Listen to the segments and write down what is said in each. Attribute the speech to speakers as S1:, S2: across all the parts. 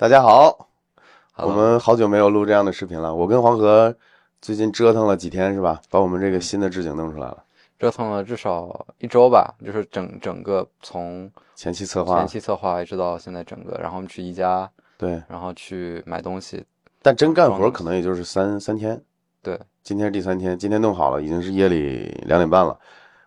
S1: 大家好我们好久没有录这样的视频了。我跟黄河最近折腾了几天，是吧？把我们这个新的置景弄出来了。
S2: 折腾了至少一周吧，就是整整个从
S1: 前期策划
S2: 前，期策划一直到现在整个，然后我们去宜家，
S1: 对，
S2: 然后去买东西，
S1: 但真干活可能也就是三三天。
S2: 对，
S1: 今天是第三天，今天弄好了，已经是夜里两点半了。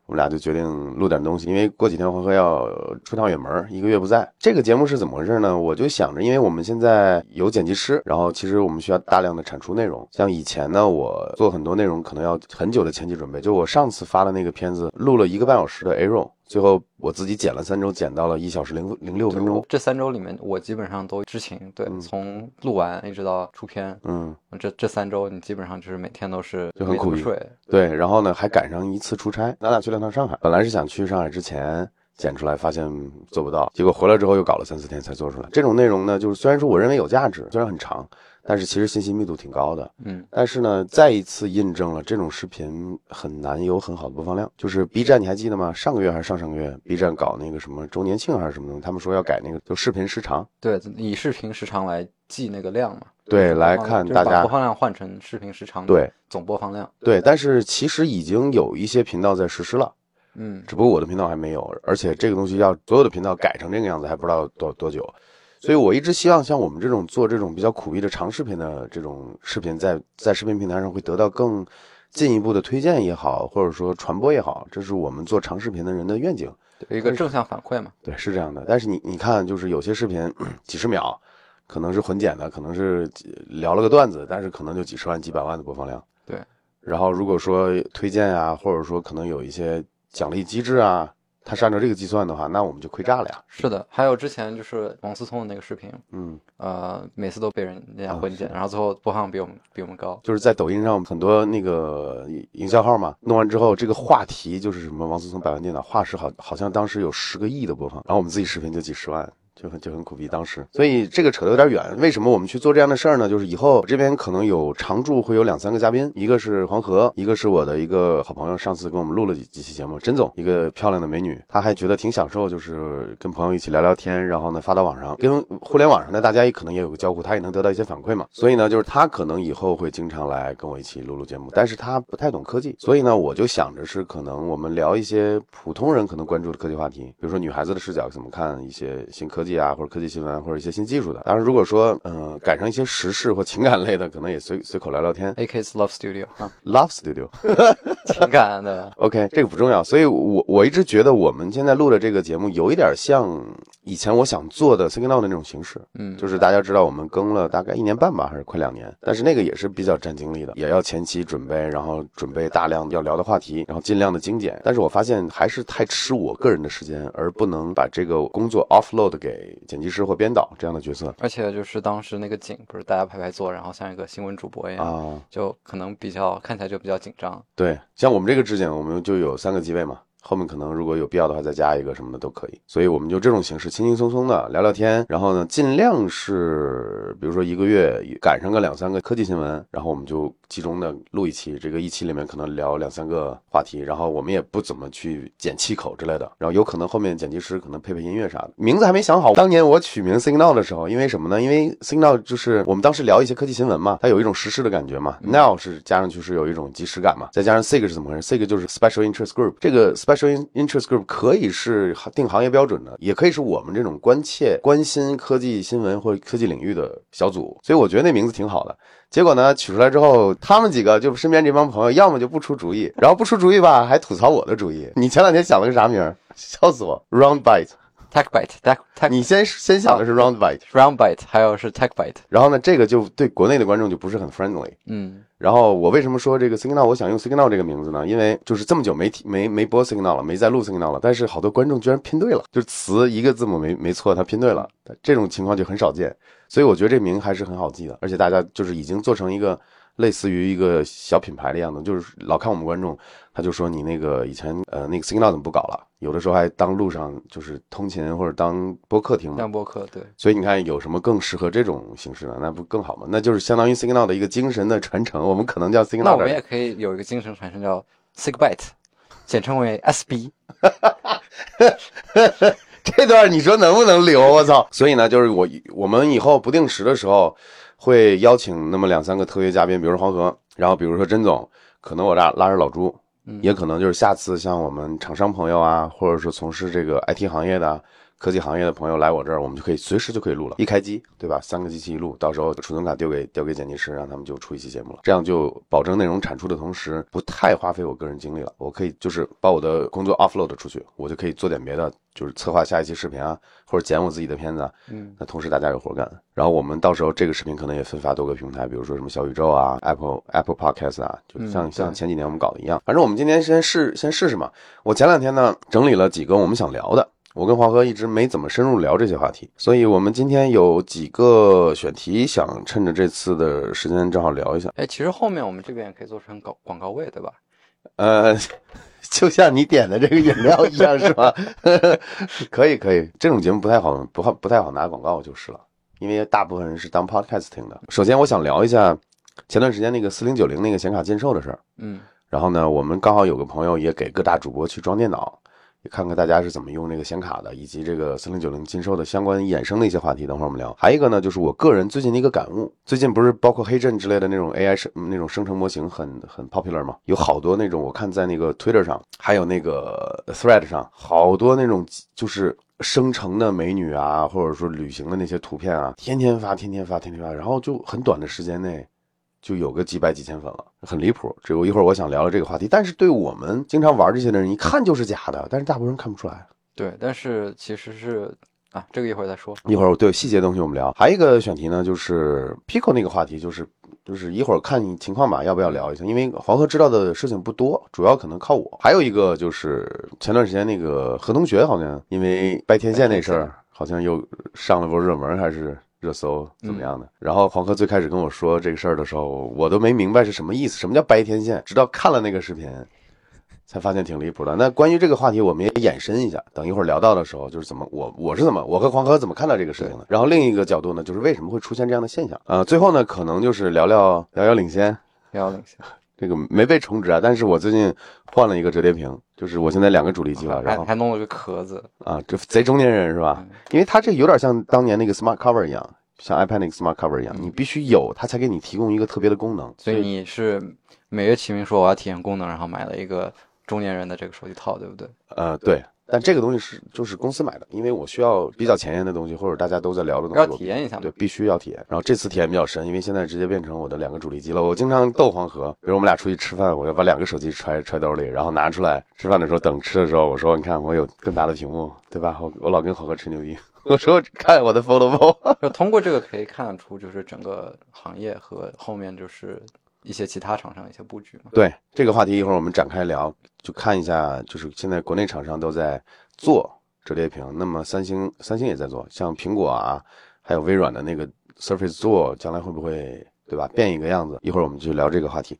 S1: 我们俩就决定录点东西，因为过几天黄河要出趟远门，一个月不在。这个节目是怎么回事呢？我就想着，因为我们现在有剪辑师，然后其实我们需要大量的产出内容。像以前呢，我做很多内容可能要很久的前期准备。就我上次发的那个片子，录了一个半小时的 A roll，最后我自己剪了三周，剪到了一小时零零六分钟。
S2: 这三周里面我基本上都知情，对，
S1: 嗯
S2: 从录完一直到出片，
S1: 嗯，
S2: 这这三周你基本上就是每天都是
S1: 就很苦逼对，然后呢，还赶上一次出差，咱俩去了趟上海。本来是想去上海之前剪出来，发现做不到，结果回来之后又搞了三四天才做出来。这种内容呢，就是虽然说我认为有价值，虽然很长，但是其实信息密度挺高的。
S2: 嗯，
S1: 但是呢，再一次印证了这种视频很难有很好的播放量。就是 B 站，你还记得吗？上个月还是上上个月，B 站搞那个什么周年庆还是什么东西，他们说要改那个就视频时长。
S2: 对，以视频时长来记那个量嘛，
S1: 对来看大家
S2: 把播放量换成视频时长，
S1: 对，
S2: 总播放量，
S1: 对，但是其实已经有一些频道在实施了。
S2: 嗯，
S1: 只不过我的频道还没有，而且这个东西要所有的频道改成这个样子，还不知道多多久。所以我一直希望像我们这种做这种比较苦逼的长视频的这种视频在，在视频平台上会得到更进一步的推荐也好，或者说传播也好，这是我们做长视频的人的愿景。
S2: 一个正向反馈嘛，
S1: 对，是这样的。但是你你看，就是有些视频几十秒，可能是混剪的，可能是几聊了个段子，但是可能就几十万、几百万的播放量。
S2: 对。
S1: 然后如果说推荐啊，或者说可能有一些奖励机制啊，它是按照这个计算的话，那我们就亏炸了呀。
S2: 是的，还有之前就是王思聪的那个视频，
S1: 嗯，
S2: 呃，每次都被人人家
S1: 啊
S2: 混剪，然后最后播放比我们比我们高。
S1: 就是在抖音上很多那个营销号嘛，弄完之后，这个话题就是什么王思聪百万电脑，话是好好像当时有十个亿的播放，然后我们自己视频就几十万。就很就很苦逼，当时，所以这个扯得有点远。为什么我们去做这样的事儿呢？就是以后这边可能有常驻会有两三个嘉宾，一个是黄河，一个是我的一个好朋友，上次跟我们录了几几期节目，甄总，一个漂亮的美女，她还觉得挺享受，就是跟朋友一起聊聊天，然后呢发到网上，跟互联网上的大家也可能也有个交互，她也能得到一些反馈嘛。所以呢，就是她可能以后会经常来跟我一起录录节目，但是她不太懂科技，所以呢，我就想着是可能我们聊一些普通人可能关注的科技话题，比如说女孩子的视角怎么看一些新科技啊，或者科技新闻，或者一些新技术的。当然，如果说嗯、呃赶上一些时事或情感类的，可能也随随口聊聊天。
S2: AK's Love Studio 啊
S1: ，Love Studio。
S2: 情感的，
S1: OK，这个不重要，所以我我一直觉得我们现在录的这个节目有一点像以前我想做的 Signal 的那种形式，
S2: 嗯，
S1: 就是大家知道我们更了大概一年半吧，还是快两年，但是那个也是比较占精力的，也要前期准备，然后准备大量要聊的话题，然后尽量的精简。但是我发现还是太吃我个人的时间，而不能把这个工作 offload 给剪辑师或编导这样的角色
S2: 而且就是当时那个景不是大家排排坐，然后像一个新闻主播一样，
S1: 啊。
S2: 就可能比较看起来就比较紧张。
S1: 对，像我们这个质检，我们就有三个机位嘛，后面可能如果有必要的话再加一个什么的都可以。所以我们就这种形式，轻轻松松的聊聊天，然后呢，尽量是比如说一个月赶上个两三个科技新闻，然后我们就集中的录一期，这个一期里面可能聊两三个话题，然后我们也不怎么去剪气口之类的，然后有可能后面剪辑师可能配配音乐啥的，名字还没想好。当年我取名 Signal 的时候，因为什么呢？因为 Signal 就是我们当时聊一些科技新闻嘛，它有一种实时事的感觉嘛。Now 是加上去是有一种即时感嘛，再加上 SIG 是怎么回事？SIG 就是 Special Interest Group，这个 Special Interest Group 可以是定行业标准的，也可以是我们这种关切、关心科技新闻或者科技领域的小组，所以我觉得那名字挺好的。结果呢，取出来之后，他们几个就身边这帮朋友，要么就不出主意，然后不出主意吧，还吐槽我的主意。你前两天想了个啥名？笑死我！Round Bite，
S2: Tech Byte，Tech Tech
S1: 你先先想的是 Round
S2: Bite，Round Byte，还有是 Tech Byte，
S1: 然后呢，这个就对国内的观众就不是很 friendly。
S2: 嗯，
S1: 然后我为什么说这个 Signal 我想用 Signal 这个名字呢？因为就是这么久没提没没播 Signal 了，没再录 Signal 了，但是好多观众居然拼对了，就是词一个字母没没错，他拼对了，这种情况就很少见，所以我觉得这名还是很好记的，而且大家就是已经做成一个类似于一个小品牌的样子，就是老看我们观众，他就说你那个以前呃那个 Signal 怎么不搞了？有的时候还当路上就是通勤或者当播客听嘛
S2: 当，播客对，
S1: 所以你看有什么更适合这种形式呢？那不更好吗？那就是相当于 Signal 的一个精神的传承，我们可能叫 Signal
S2: 那我们也可以有一个精神传承叫 Sig Byte，简称为 SB。
S1: 这段你说能不能留？我操！所以呢，就是我我们以后不定时的时候会邀请那么两三个特约嘉宾，比如说黄河，然后比如说甄总，可能我拉拉着老朱，也可能就是下次像我们厂商朋友啊，或者是从事这个 IT 行业的。科技行业的朋友来我这儿，我们就可以随时就可以录了，一开机，对吧？三个机器一录，到时候储存卡丢给丢给剪辑师，让他们就出一期节目了。这样就保证内容产出的同时，不太花费我个人精力了。我可以就是把我的工作 offload 出去，我就可以做点别的，就是策划下一期视频啊，或者剪我自己的片子。嗯，那同时大家有活干。然后我们到时候这个视频可能也分发多个平台，比如说什么小宇宙啊、Apple Apple Podcast 啊，就像像前几年我们搞的一样。反正我们今天先试先试试嘛。我前两天呢整理了几个我们想聊的。我跟黄河一直没怎么深入聊这些话题，所以我们今天有几个选题，想趁着这次的时间正好聊一下。
S2: 哎，其实后面我们这边也可以做成广广告位，对吧？
S1: 呃，就像你点的这个饮料一样，是吧？可以，可以。这种节目不太好，不好，不太好拿广告就是了，因为大部分人是当 podcast 听的。首先，我想聊一下前段时间那个四零九零那个显卡禁售的事儿。嗯。然后呢，我们刚好有个朋友也给各大主播去装电脑。看看大家是怎么用那个显卡的，以及这个四零九零禁售的相关衍生的一些话题，等会儿我们聊。还有一个呢，就是我个人最近的一个感悟。最近不是包括黑阵之类的那种 AI 生那种生成模型很很 popular 吗？有好多那种，我看在那个 Twitter 上，还有那个 Thread 上，好多那种就是生成的美女啊，或者说旅行的那些图片啊，天天发，天天发，天天发，然后就很短的时间内。就有个几百几千粉了，很离谱。这我一会儿我想聊聊这个话题，但是对我们经常玩这些的人，一看就是假的，但是大部分人看不出来。
S2: 对，但是其实是啊，这个一会儿再说。
S1: 一会儿我对细节东西我们聊。还有一个选题呢，就是 Pico 那个话题，就是就是一会儿看情况吧，要不要聊一下？因为黄河知道的事情不多，主要可能靠我。还有一个就是前段时间那个何同学好像因为掰天线那事儿，好像又上了波热门，还是？热搜怎么样的？然后黄科最开始跟我说这个事儿的时候，我都没明白是什么意思，什么叫白天线？直到看了那个视频，才发现挺离谱的。那关于这个话题，我们也延伸一下，等一会儿聊到的时候，就是怎么我我是怎么我和黄河怎么看到这个事情的。然后另一个角度呢，就是为什么会出现这样的现象？呃，最后呢，可能就是聊聊遥遥领先，
S2: 遥遥领先，
S1: 这个没被充值啊，但是我最近换了一个折叠屏，就是我现在两个主力机了，然后
S2: 还弄了个壳子
S1: 啊，这贼中年人是吧？因为它这有点像当年那个 Smart Cover 一样。像 iPad 那个 Smart Cover 一样，你必须有它才给你提供一个特别的功能。
S2: 所以你是每月起名说我要体验功能，然后买了一个中年人的这个手机套，对不对？
S1: 呃，对。但这个东西是就是公司买的，因为我需要比较前沿的东西，或者大家都在聊的东西，
S2: 要体验一下。
S1: 对，必须要体验。然后这次体验比较深，因为现在直接变成我的两个主力机了。我经常逗黄河，比如我们俩出去吃饭，我要把两个手机揣揣兜里，然后拿出来吃饭的时候等吃的时候，我说你看我有更大的屏幕，对吧？我我老跟黄河吹牛逼。我说看我的 Foldable，
S2: 就通过这个可以看得出，就是整个行业和后面就是一些其他厂商一些布局嘛。
S1: 对这个话题，一会儿我们展开聊，就看一下，就是现在国内厂商都在做折叠屏，那么三星三星也在做，像苹果啊，还有微软的那个 Surface 做，将来会不会对吧变一个样子？一会儿我们就聊这个话题。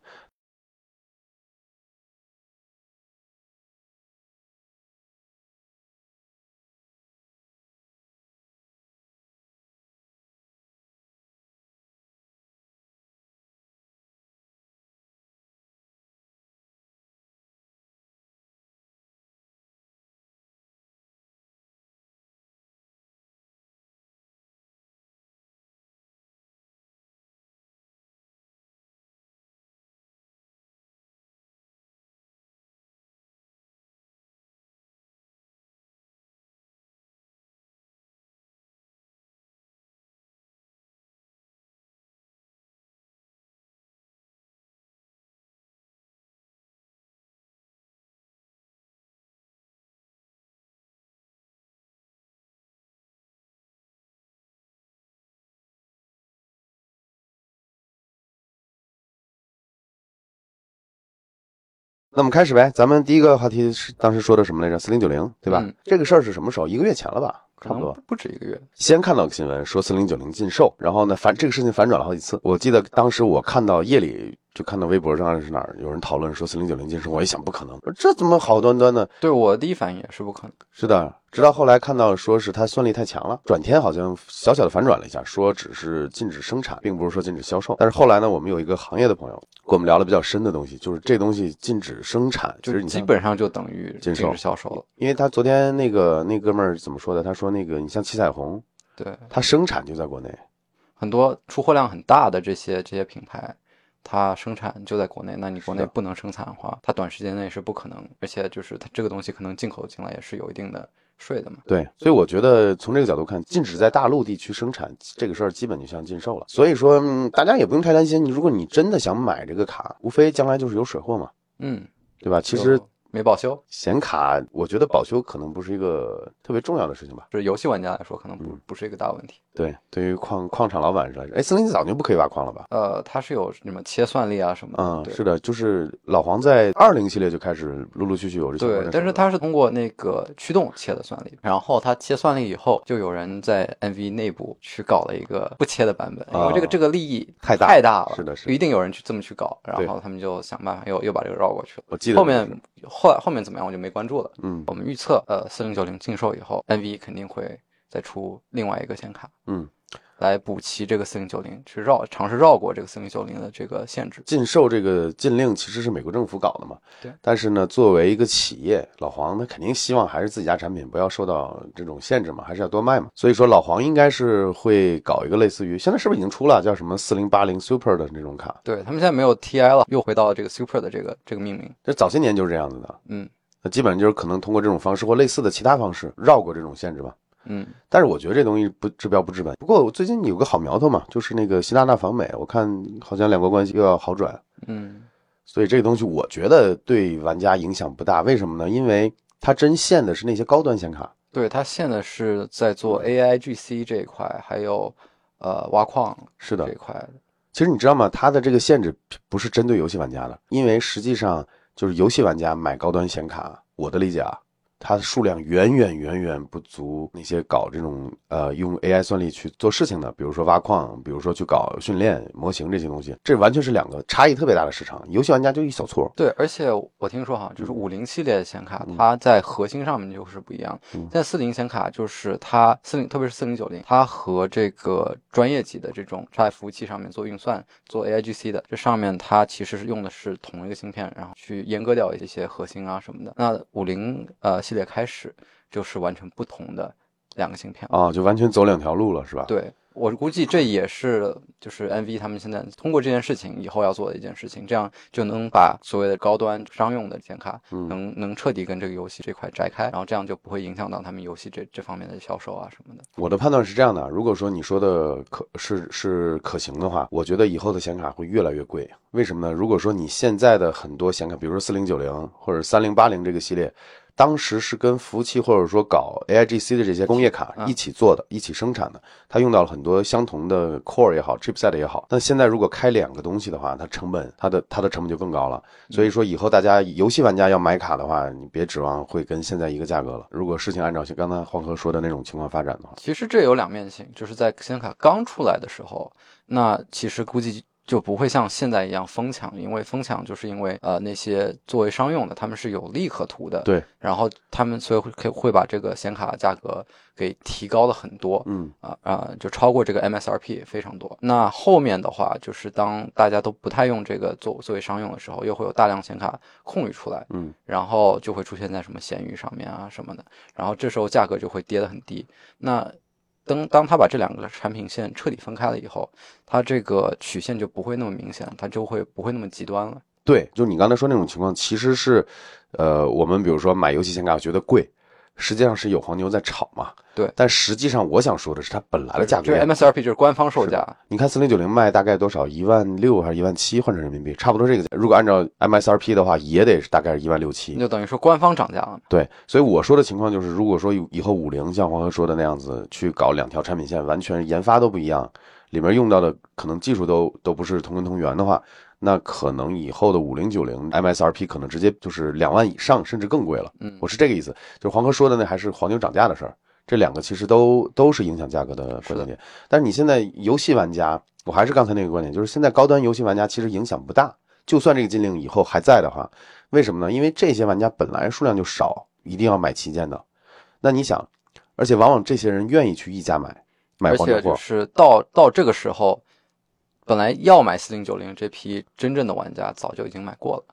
S1: 那我们开始呗，咱们第一个话题是当时说的什么来着？四零九零，对吧？这个事儿是什么时候？一个月前了吧，差不多，
S2: 不止一个月。
S1: 先看到个新闻说四零九零禁售，然后呢反这个事情反转了好几次。我记得当时我看到夜里就看到微博上是哪儿有人讨论说四零九零晋升，我一想不可能，这怎么好端端的？
S2: 对我第一反应也是不可能。
S1: 是的，直到后来看到说是它算力太强了，转天好像小小的反转了一下，说只是禁止生产，并不是说禁止销售。但是后来呢，我们有一个行业的朋友跟我们聊了比较深的东西，就是这东西禁止生产，
S2: 就
S1: 就是你
S2: 基本上就等于
S1: 禁
S2: 止销售了。
S1: 因为他昨天那个那哥们儿怎么说的？他说那个你像七彩虹，
S2: 对，
S1: 它生产就在国内，
S2: 很多出货量很大的这些这些品牌，它生产就在国内，那你国内不能生产的话，它短时间内是不可能，而且就是它这个东西可能进口进来也是有一定的税的嘛。
S1: 对，所以我觉得从这个角度看，禁止在大陆地区生产这个事儿，基本就像禁售了。所以说，嗯，大家也不用太担心。你如果你真的想买这个卡，无非将来就是有水货嘛，
S2: 嗯，
S1: 对吧？其实
S2: 没保修，
S1: 显卡，我觉得保修可能不是一个特别重要的事情吧。
S2: 就是游戏玩家来说可能不
S1: 嗯
S2: 不是一个大问题。
S1: 对，对于矿矿场老板来说，哎，森林早就不可以挖矿了吧？
S2: 呃，它是有什么切算力啊什么的，
S1: 嗯，是的，就是老黄在二零系列就开始陆陆续续有这相关的，
S2: 对但是它是通过那个驱动切的算力，然后它切算力以后，就有人在 NV 内部去搞了一个不切的版本，因为这个
S1: 啊
S2: 这个利益
S1: 太大
S2: 太大了，
S1: 是的是的
S2: 一定有人去这么去搞，然后他们就想办法又又把这个绕过去了。
S1: 我记得
S2: 后面后来后面怎么样我就没关注了。
S1: 嗯
S2: 我们预测，呃，四零九零禁售以后，NV 肯定会再出另外一个显卡
S1: 嗯，
S2: 来补齐这个四零九零，去绕尝试绕过这个四零九零的这个限制。
S1: 禁售这个禁令其实是美国政府搞的嘛。
S2: 对。
S1: 但是呢，作为一个企业，老黄他肯定希望还是自己家产品不要受到这种限制嘛，还是要多卖嘛。所以说，老黄应该是会搞一个类似于现在是不是已经出了叫什么四零八零 Super 的那种卡？
S2: 对他们现在没有 TI 了，又回到了这个 Super 的这个这个命名。
S1: 这早些年就是这样子的。
S2: 嗯
S1: 那基本上就是可能通过这种方式或类似的其他方式绕过这种限制吧。
S2: 嗯，
S1: 但是我觉得这东西不治标不治本。不过我最近有个好苗头嘛，就是那个习大大访美，我看好像两国关系又要好转。
S2: 嗯，
S1: 所以这个东西我觉得对玩家影响不大，为什么呢？因为它真限的是那些高端显卡，
S2: 对，它限的是在做 AIGC 这一块，还有呃挖矿
S1: 是的
S2: 这一块的。
S1: 其实你知道吗？它的这个限制不是针对游戏玩家的，因为实际上就是游戏玩家买高端显卡，我的理解啊，它的数量远远远远不足那些搞这种呃用 AI 算力去做事情的，比如说挖矿，比如说去搞训练模型这些东西，这完全是两个差异特别大的市场。游戏玩家就一小撮，
S2: 对，而且我听说哈，就是
S1: 嗯
S2: 五零系列的显卡，它在核心上面就是不一样。
S1: 嗯
S2: 现在四零显卡就是它四零，特别是四零九零，它和这个专业级的这种在服务器上面做运算、做 AIGC 的，这上面它其实是用的是同一个芯片，然后去阉割掉一些核心啊什么的。那五零呃系列开始就是完全不同的两个芯片。
S1: 啊，就完全走两条路了，是吧？
S2: 对我估计这也是就是 NV 他们现在通过这件事情以后要做的一件事情，这样就能把所谓的高端商用的显卡
S1: 嗯
S2: 能能彻底跟这个游戏这块摘开，然后这样就不会影响到他们游戏这这方面的销售啊什么的。
S1: 我的判断是这样的：如果说你说的可是是可行的话，我觉得以后的显卡会越来越贵。为什么呢？如果说你现在的很多显卡，比如说四零九零或者三零八零这个系列，当时是跟服务器或者说搞 AIGC 的这些工业卡
S2: 嗯
S1: 一起做的、一起生产的，它用到了很多相同的 core 也好，chipset 也好。但现在如果开两个东西的话，它成本它的它的成本就更高了。所以说以后大家游戏玩家要买卡的话，你别指望会跟现在一个价格了。如果事情按照像刚才黄河说的那种情况发展的话。
S2: 其实这有两面性，就是在显卡刚出来的时候，那其实估计就不会像现在一样疯抢，因为疯抢就是因为呃那些作为商用的，他们是有利可图的，
S1: 对，
S2: 然后他们所以会可以会把这个显卡价格给提高了很多，
S1: 嗯。
S2: 啊啊，就超过这个 MSRP 非常多。那后面的话，就是当大家都不太用这个作作为商用的时候，又会有大量显卡空余出来，
S1: 嗯，
S2: 然后就会出现在什么闲鱼上面啊什么的，然后这时候价格就会跌得很低。那当当他把这两个产品线彻底分开了以后，他这个曲线就不会那么明显，他就会不会那么极端了。
S1: 对，就你刚才说那种情况，其实是，呃，我们比如说买游戏显卡觉得贵，实际上是有黄牛在炒嘛。
S2: 对
S1: 但实际上我想说的是，它本来的价格
S2: 这个
S1: 也。
S2: MSRP 就是官方售价，
S1: 你看四零九零卖大概多少？一万六还是一万七？换成人民币，差不多这个价。如果按照 MSRP 的话，也得是大概是一万六七。
S2: 就等于说官方涨价了。
S1: 对，所以我说的情况就是，如果说以以后五菱像黄河说的那样子去搞两条产品线，完全研发都不一样，里面用到的可能技术都都不是同根同源的话，那可能以后的五零九零 MSRP 可能直接就是两万以上，甚至更贵了。
S2: 嗯
S1: 我是这个意思，就是黄哥说的那还是黄牛涨价的事儿，这两个其实都都是影响价格的关键点。但是你现在游戏玩家，我还是刚才那个观点，就是现在高端游戏玩家其实影响不大。就算这个禁令以后还在的话，为什么呢？因为这些玩家本来数量就少，一定要买旗舰的。那你想，而且往往这些人愿意去溢价买买
S2: 而且就
S1: 黄牛货，
S2: 是到到这个时候，本来要买四零九零这批真正的玩家早就已经买过了，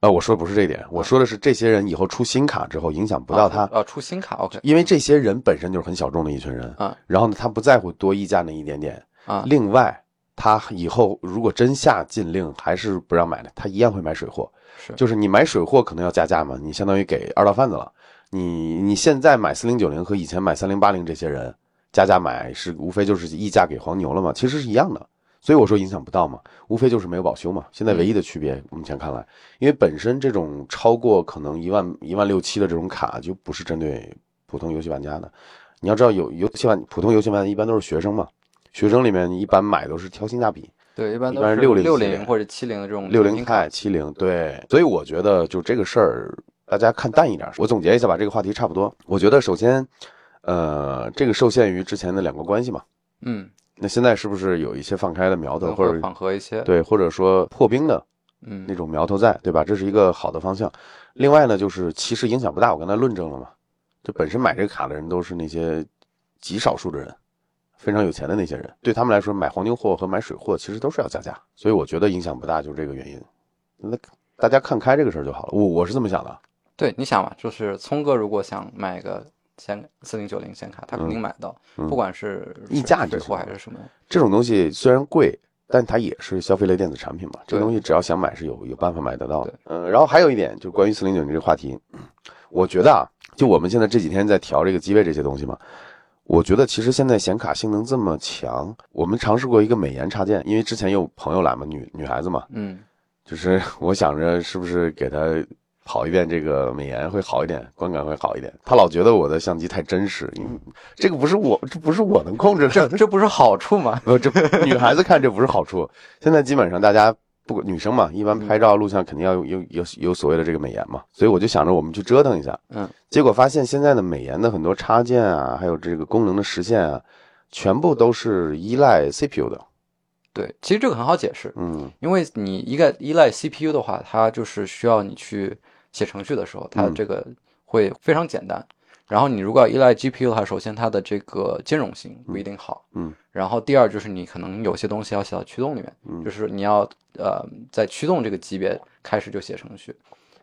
S1: 呃，我说的不是这一点，我说的是这些人以后出新卡之后影响不到他，
S2: 啊，出新卡，OK，
S1: 因为这些人本身就是很小众的一群人，
S2: 啊
S1: 然后呢，他不在乎多溢价那一点点，
S2: 啊，
S1: 另外，他以后如果真下禁令还是不让买的，他一样会买水货。
S2: 是
S1: 就是你买水货可能要加价嘛，你相当于给二道贩子了。你你现在买四零九零和以前买三零八零这些人加价买是无非就是溢价给黄牛了嘛，其实是一样的。所以我说影响不到嘛，无非就是没有保修嘛。现在唯一的区别，目前看来，因为本身这种超过可能一万一万六七的这种卡就不是针对普通游戏玩家的。你要知道有游戏玩普通游戏玩家一般都是学生嘛，学生里面一般买都是挑性价比，
S2: 对，一般都
S1: 是
S2: 是
S1: 60系列
S2: 六零或者七零的这种
S1: 六零
S2: 联名卡
S1: 钛、七零，对，所以我觉得就这个事儿，大家看淡一点。我总结一下吧，这个话题差不多。我觉得首先，呃，这个受限于之前的两个关系嘛，
S2: 嗯，
S1: 那现在是不是有一些放开的苗头，或者
S2: 缓和一些，，
S1: 对，或者说破冰的
S2: 嗯
S1: 那种苗头在，对吧？这是一个好的方向。另外呢，就是其实影响不大，我刚才论证了嘛，就本身买这个卡的人都是那些极少数的人。非常有钱的那些人，对他们来说，买黄牛货和买水货其实都是要加价，所以我觉得影响不大，就是这个原因。那大家看开这个事儿就好了，我我是这么想的。
S2: 对，你想嘛，就是聪哥如果想买个显四零九零显卡，他肯定买到，
S1: 嗯
S2: 不管是
S1: 溢价
S2: 水
S1: 就是
S2: 货还是什么，
S1: 这种东西虽然贵，但它也是消费类电子产品嘛。这个东西只要想买是有有办法买得到的。嗯，然后还有一点就是关于四零九零这个话题，我觉得啊，就我们现在这几天在调这个机位这些东西嘛，我觉得其实现在显卡性能这么强，我们尝试过一个美颜插件，因为之前有朋友来嘛，女女孩子嘛，
S2: 嗯，
S1: 就是 我想着是不是给她跑一遍这个美颜会好一点，观感会好一点。他老觉得我的相机太真实，因为这个不是我，这不是我能控制的。
S2: 这 这不是好处吗？
S1: 不，这女孩子看这不是好处。现在基本上大家不管女生嘛，一般拍照录像肯定要有有有有所谓的这个美颜嘛，所以我就想着我们去折腾一下。
S2: 嗯，
S1: 结果发现现在的美颜的很多插件啊，还有这个功能的实现啊，全部都是依赖 CPU 的。
S2: 对，其实这个很好解释，
S1: 嗯
S2: 因为你一个依赖 CPU 的话，它就是需要你去写程序的时候，它
S1: 嗯
S2: 这个会非常简单。然后你如果要依赖 GPU 的话，首先它的这个兼容性不一定好，
S1: 嗯，
S2: 然后第二就是你可能有些东西要写到驱动里面，
S1: 嗯
S2: 就是你要呃在驱动这个级别开始就写程序。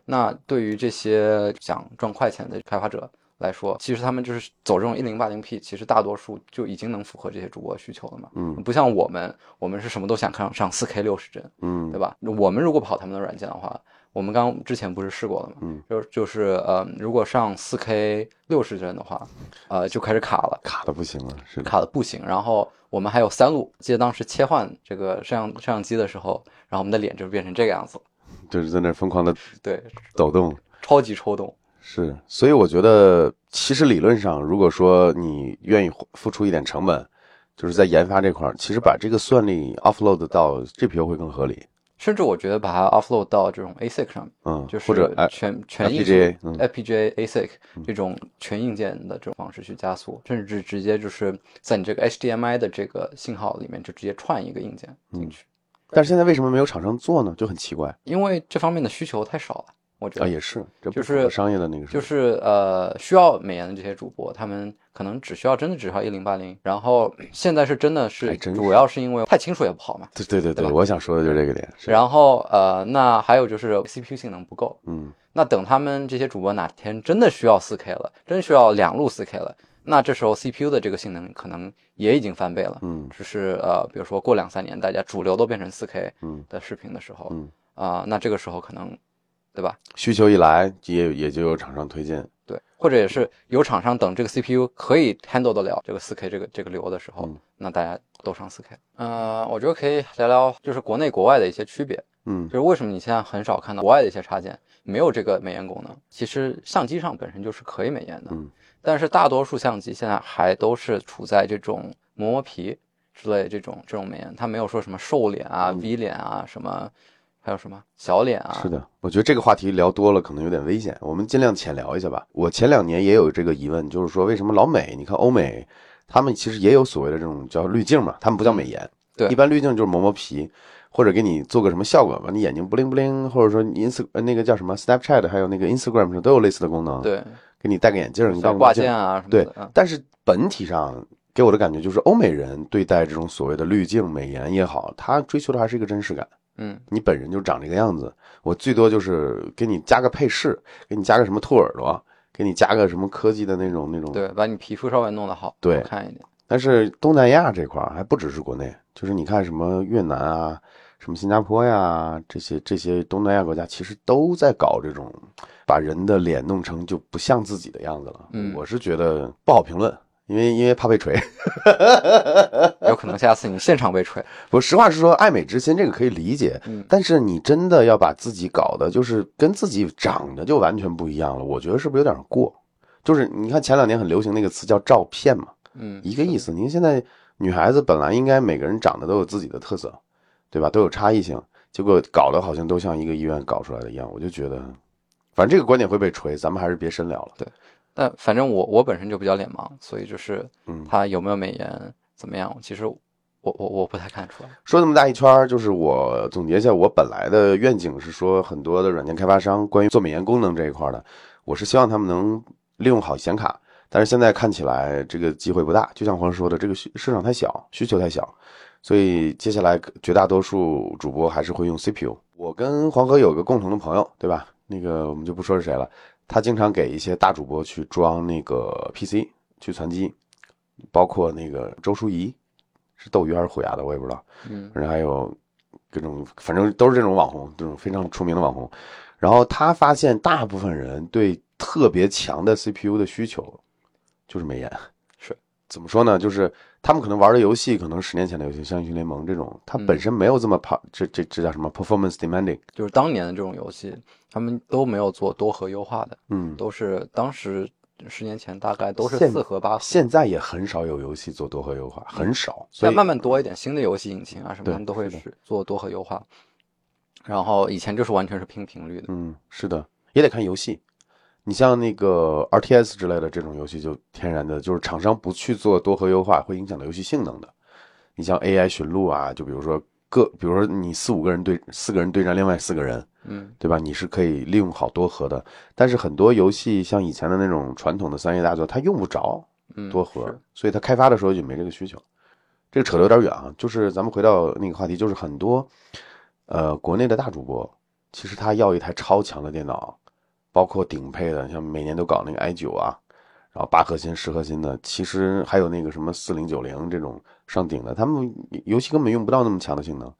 S2: 那对于这些想赚快钱的开发者来说，其实他们就是走这种一零八零 P，其实大多数就已经能符合这些主播需求了嘛。
S1: 嗯
S2: 不像我们，我们是什么都想看上四 K 六十帧，
S1: 嗯
S2: 对吧？我们如果跑他们的软件的话，我们刚之前不是试过了嘛？
S1: 嗯，
S2: 就就是呃，如果上四 K 六十帧的话，呃，就开始卡了，
S1: 卡的不行了，是的。
S2: 卡的不行。然后我们还有三路，记得当时切换这个摄像摄像机的时候，然后我们的脸就变成这个样子了，
S1: 就是在那疯狂的
S2: 对，
S1: 抖动。
S2: 超级抽动。
S1: 是，所以我觉得，其实理论上，如果说你愿意付出一点成本，就是在研发这块儿，其实把这个算力 offload 到 GPU 会更合理。
S2: 甚至我觉得把它 offload 到这种 ASIC 上面，
S1: 嗯，
S2: 就是
S1: 或者哎，
S2: 全全硬
S1: FPGA 嗯
S2: FPGA ASIC 这种全硬件的这种方式去加速，甚至直接就是在你这个 HDMI 的这个信号里面就直接串一个硬件进去，
S1: 但是现在为什么没有厂商做呢？就很奇怪
S2: 因为这方面的需求太少了，我觉
S1: 啊，
S2: 得。
S1: 也是，这不
S2: 就是
S1: 商业的那个
S2: 就是呃，需要美颜的这些主播，他们可能只需要真的只需要一零八零，然后 现在是真的是主要是因为太清楚也不好嘛，
S1: 对对对对，
S2: 对
S1: 我想说的就是这个点。
S2: 然后呃，那还有就是 CPU 性能不够，
S1: 嗯
S2: 那等他们这些主播哪天真的需要四 K 了，真需要两路四 K 了，那这时候 CPU 的这个性能可能也已经翻倍了。
S1: 嗯
S2: 只是呃，比如说过两三年，大家主流都变成 4K
S1: 嗯
S2: 的视频的时候，
S1: 嗯，
S2: 啊、那这个时候可能，对吧？
S1: 需求一来，也也就有厂商推荐。
S2: 对，或者也是有厂商等这个 CPU 可以 handle 得了这个 4K 这个这个流的时候，
S1: 嗯
S2: 那大家都上 4K。呃，我觉得可以聊聊就是国内国外的一些区别。
S1: 嗯
S2: 就是为什么你现在很少看到国外的一些插件没有这个美颜功能？其实相机上本身就是可以美颜的，
S1: 嗯
S2: 但是大多数相机现在还都是处在这种磨磨皮之类这种这种美颜，它没有说什么瘦脸啊、V 脸啊什么，还有什么小脸啊，
S1: 是的，我觉得这个话题聊多了可能有点危险，我们尽量浅聊一下吧。我前两年也有这个疑问，就是说为什么老美，你看欧美，他们其实也有所谓的这种叫滤镜嘛，他们不叫美颜，
S2: 对
S1: 一般滤镜就是磨磨皮，或者给你做个什么效果，吧你眼睛不灵不灵，或者说你 ins 呃那个叫什么 Snapchat，还有那个 Instagram 上都有类似的功能，，
S2: 对，
S1: 给你戴个眼镜儿，你戴
S2: 挂件啊什么
S1: 对
S2: 的，对，
S1: 但是本体上给我的感觉就是，欧美人对待这种所谓的滤镜、美颜也好，他追求的还是一个真实感。
S2: 嗯，
S1: 你本人就长这个样子，我最多就是给你加个配饰，给你加个什么兔耳朵，给你加个什么科技的那种那种。
S2: 对，把你皮肤稍微弄得好，
S1: 对
S2: 好看一点。
S1: 但是东南亚这块儿还不只是国内，就是你看什么越南啊、什么新加坡呀，这些这些东南亚国家，其实都在搞这种把人的脸弄成就不像自己的样子了。
S2: 嗯
S1: 我是觉得不好评论，因为因为怕被锤。
S2: 有可能下次你现场被锤。
S1: 我，实话实说，爱美之心这个可以理解，
S2: 嗯
S1: 但是你真的要把自己搞的，就是跟自己长得就完全不一样了，我觉得是不是有点过？就是你看前两年很流行那个词叫照片嘛，
S2: 嗯，
S1: 一个意思。您现在女孩子本来应该每个人长得都有自己的特色，对吧？都有差异性，结果搞得好像都像一个医院搞出来的一样，我就觉得，反正这个观点会被锤，咱们还是别深聊了。
S2: 但反正我我本身就比较脸盲，所以就是
S1: 嗯
S2: 它有没有美颜怎么样，其实我我我不太看出来。
S1: 说那么大一圈儿，就是我总结一下，我本来的愿景是说，很多的软件开发商关于做美颜功能这一块的，我是希望他们能利用好显卡，但是现在看起来这个机会不大，就像黄说的，这个市市场太小，需求太小，所以接下来绝大多数主播还是会用 CPU。我跟黄河有个共同的朋友，对吧？那个我们就不说是谁了，他经常给一些大主播去装那个 PC 去攒机，包括那个周淑怡，是斗鱼还是虎牙的，我也不知道。
S2: 嗯
S1: 然后还有各种，反正都是这种网红，这种非常出名的网红。然后他发现，大部分人对特别强的 CPU 的需求就是美颜。
S2: 是
S1: 怎么说呢？就是他们可能玩的游戏，可能十年前的游戏，像英雄联盟这种，它
S2: 嗯
S1: 本身没有这么跑，这这这叫什么 performance demanding？
S2: 就是当年的这种游戏，他们都没有做多核优化的，
S1: 嗯，
S2: 都是当时十年前大概都是四核八核，
S1: 现在也很少有游戏做多核优化，很少。所以
S2: 慢慢多一点，新的游戏引擎啊什么，他们都会
S1: 是
S2: 做多核优化。然后以前就是完全是拼频率的，
S1: 嗯，是的，也得看游戏。你像那个 RTS 之类的这种游戏，就天然的就是厂商不去做多核优化，会影响到游戏性能的。你像 AI 寻路啊，就比如说各，比如说你四五个人对四个人对战另外四个人，
S2: 嗯
S1: 对吧？你是可以利用好多核的。但是很多游戏像以前的那种传统的三 A 大作，它用不着
S2: 嗯，
S1: 多核，
S2: 是
S1: 所以它开发的时候就没这个需求。这个扯得有点远啊，就是咱们回到那个话题，就是很多呃国内的大主播，其实他要一台超强的电脑，包括顶配的，像每年都搞那个 i 九啊，然后八核心、十核心的，其实还有那个什么四零九零这种上顶的，他们游戏根本用不到那么强的性能，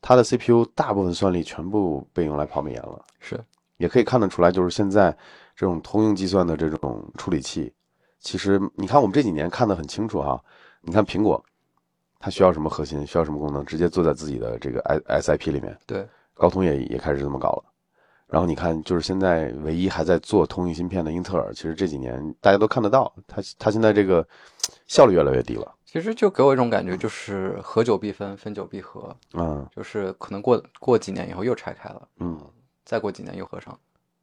S1: 它的 CPU 大部分算力全部被用来跑美颜了。
S2: 是，
S1: 也可以看得出来，就是现在这种通用计算的这种处理器，其实你看我们这几年看得很清楚哈。你看苹果，它需要什么核心，需要什么功能，直接做在自己的这个 S S I P 里面。
S2: 对，
S1: 高通也也开始这么搞了。然后你看，就是现在唯一还在做通用芯片的英特尔，其实这几年大家都看得到，它它现在这个效率越来越低了。
S2: 其实就给我一种感觉，就是合久必分，分久必合，
S1: 嗯
S2: 就是可能过过几年以后又拆开了，
S1: 嗯，
S2: 再过几年又合上。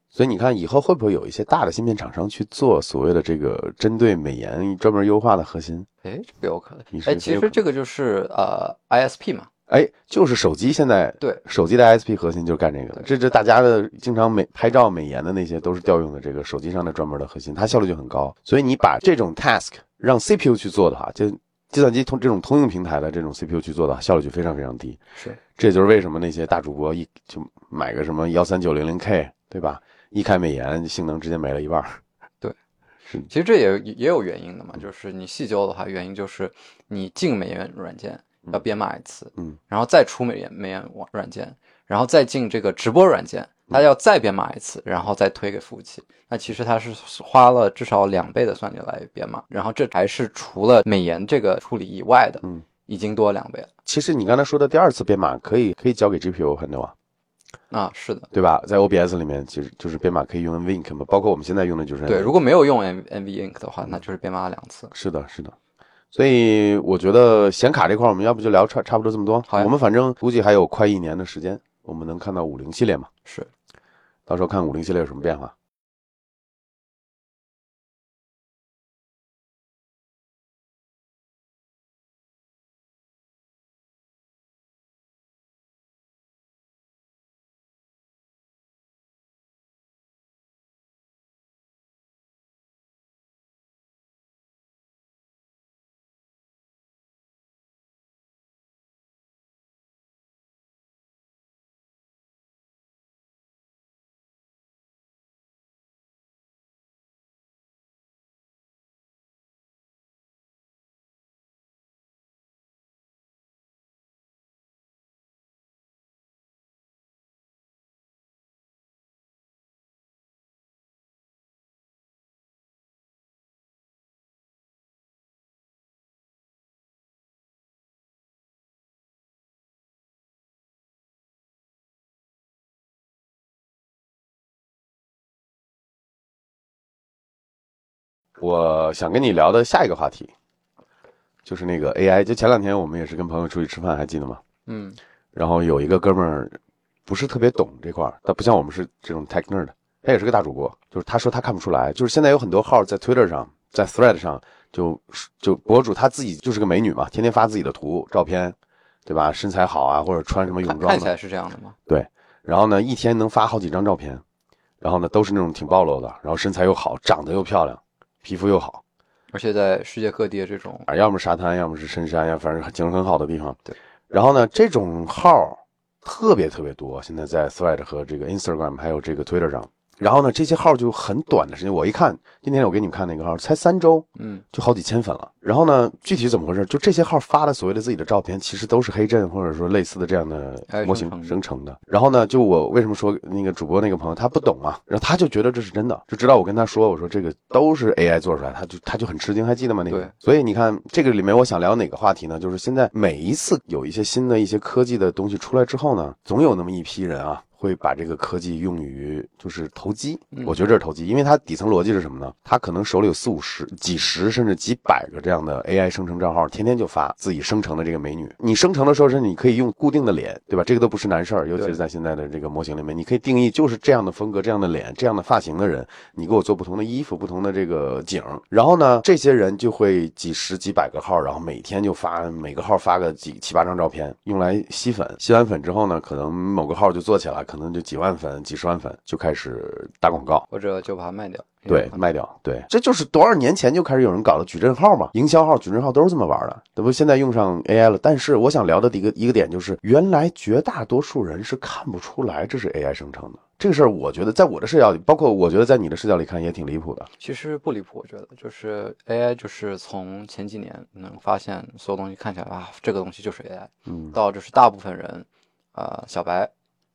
S1: 所以你看以后会不会有一些大的芯片厂商去做所谓的这个针对美颜专门优化的核心？
S2: 哎，这个有可能哎，其实这个就是呃 ISP 嘛，
S1: 哎，就是手机现在
S2: 对
S1: 手机的 ISP 核心就是干这个的，这这大家的经常美拍照美颜的那些都是调用的这个手机上的专门的核心，它效率就很高。所以你把这种 task 让 CPU 去做的话，就计算机通这种通用平台的这种 CPU 去做的话，效率就非常非常低。
S2: 是
S1: 这就是为什么那些大主播一就买个什么幺三九零零 K，对吧？一开美颜，性能直接没了一半 对，是。
S2: 其实这也也有原因的嘛，就是你细究的话，原因就是你进美颜软件要编码一次，
S1: 嗯，
S2: 然后再出美颜美颜网软件，然后再进这个直播软件，它要再编码一次，然后再推给服务器。那其实它是花了至少两倍的算力来编码，然后这还是除了美颜这个处理以外的，
S1: 嗯，
S2: 已经多了两倍了。
S1: 其实你刚才说的第二次编码可以可以交给 GPU 很多啊。
S2: 啊，是的，
S1: 对吧？在 OBS 里面，其实就是编码可以用 NVENC 嘛，包括我们现在用的就是
S2: 对，如果没有用 Nnvenc 的话，那就是编码了两次。
S1: 是的，是的。所以我觉得显卡这块，我们要不就聊差差不多这么多。我们反正估计还有快一年的时间，我们能看到五零系列嘛？
S2: 是，
S1: 到时候看五零系列有什么变化。我想跟你聊的下一个话题，就是那个 AI。就前两天我们也是跟朋友出去吃饭，还记得吗？
S2: 嗯
S1: 然后有一个哥们儿不是特别懂这块儿，他不像我们是这种 tech nerd，他也是个大主播。就是他说他看不出来，就是现在有很多号在 Twitter 上，在 Thread 上，就就博主他自己就是个美女嘛，天天发自己的图照片，对吧？身材好啊，或者穿什么泳装
S2: 看起来是这样的吗？
S1: 对。然后呢，一天能发好几张照片，然后呢都是那种挺暴露的，然后身材又好，长得又漂亮，皮肤又好，
S2: 而且在世界各地的这种
S1: 啊，要么沙滩，要么是深山呀，反正景色很好的地方。
S2: 对。
S1: 然后呢，这种号特别特别多，现在在 Thread 和这个 Instagram 还有这个 Twitter 上。然后呢，这些号就很短的时间，我一看，今天我给你们看那个号，才三周，
S2: 嗯
S1: 就好几千粉了。然后呢，具体怎么回事？就这些号发的所谓的自己的照片，其实都是黑阵或者说类似的这样的模型
S2: 生成的。
S1: 然后呢，就我为什么说那个主播那个朋友他不懂啊？然后他就觉得这是真的，就知道我跟他说，我说这个都是 AI 做出来，他就他就很吃惊，还记得吗？那个
S2: 对。
S1: 所以你看，这个里面我想聊哪个话题呢？就是现在每一次有一些新的一些科技的东西出来之后呢，总有那么一批人啊。会把这个科技用于就是投机，
S2: 嗯
S1: 我觉得这是投机，因为它底层逻辑是什么呢？他可能手里有四五十、几十甚至几百个这样的 AI 生成账号，天天就发自己生成的这个美女。你生成的时候是你可以用固定的脸，对吧？这个都不是难事儿，尤其是在现在的这个模型里面，你可以定义就是这样的风格、这样的脸、这样的发型的人，你给我做不同的衣服、不同的这个景，然后呢，这些人就会几十几百个号，然后每天就发每个号发个几七八张照片，用来吸粉。吸完粉之后呢，可能某个号就做起来，可能就几万粉、几十万粉，就开始打广告。
S2: 或者就把它卖掉。
S1: 对，卖掉，对，这就是多少年前就开始有人搞的矩阵号嘛，营销号、矩阵号都是这么玩的，这不现在用上 AI 了。但是我想聊的一个一个点就是，原来绝大多数人是看不出来这是 AI 生成的。这个事儿，我觉得在我的视角里，包括我觉得在你的视角里看也挺离谱的。
S2: 其实不离谱，我觉得就是 AI，就是从前几年能发现所有东西看起来啊，这个东西就是 AI，
S1: 嗯
S2: 到就是大部分人，呃，小白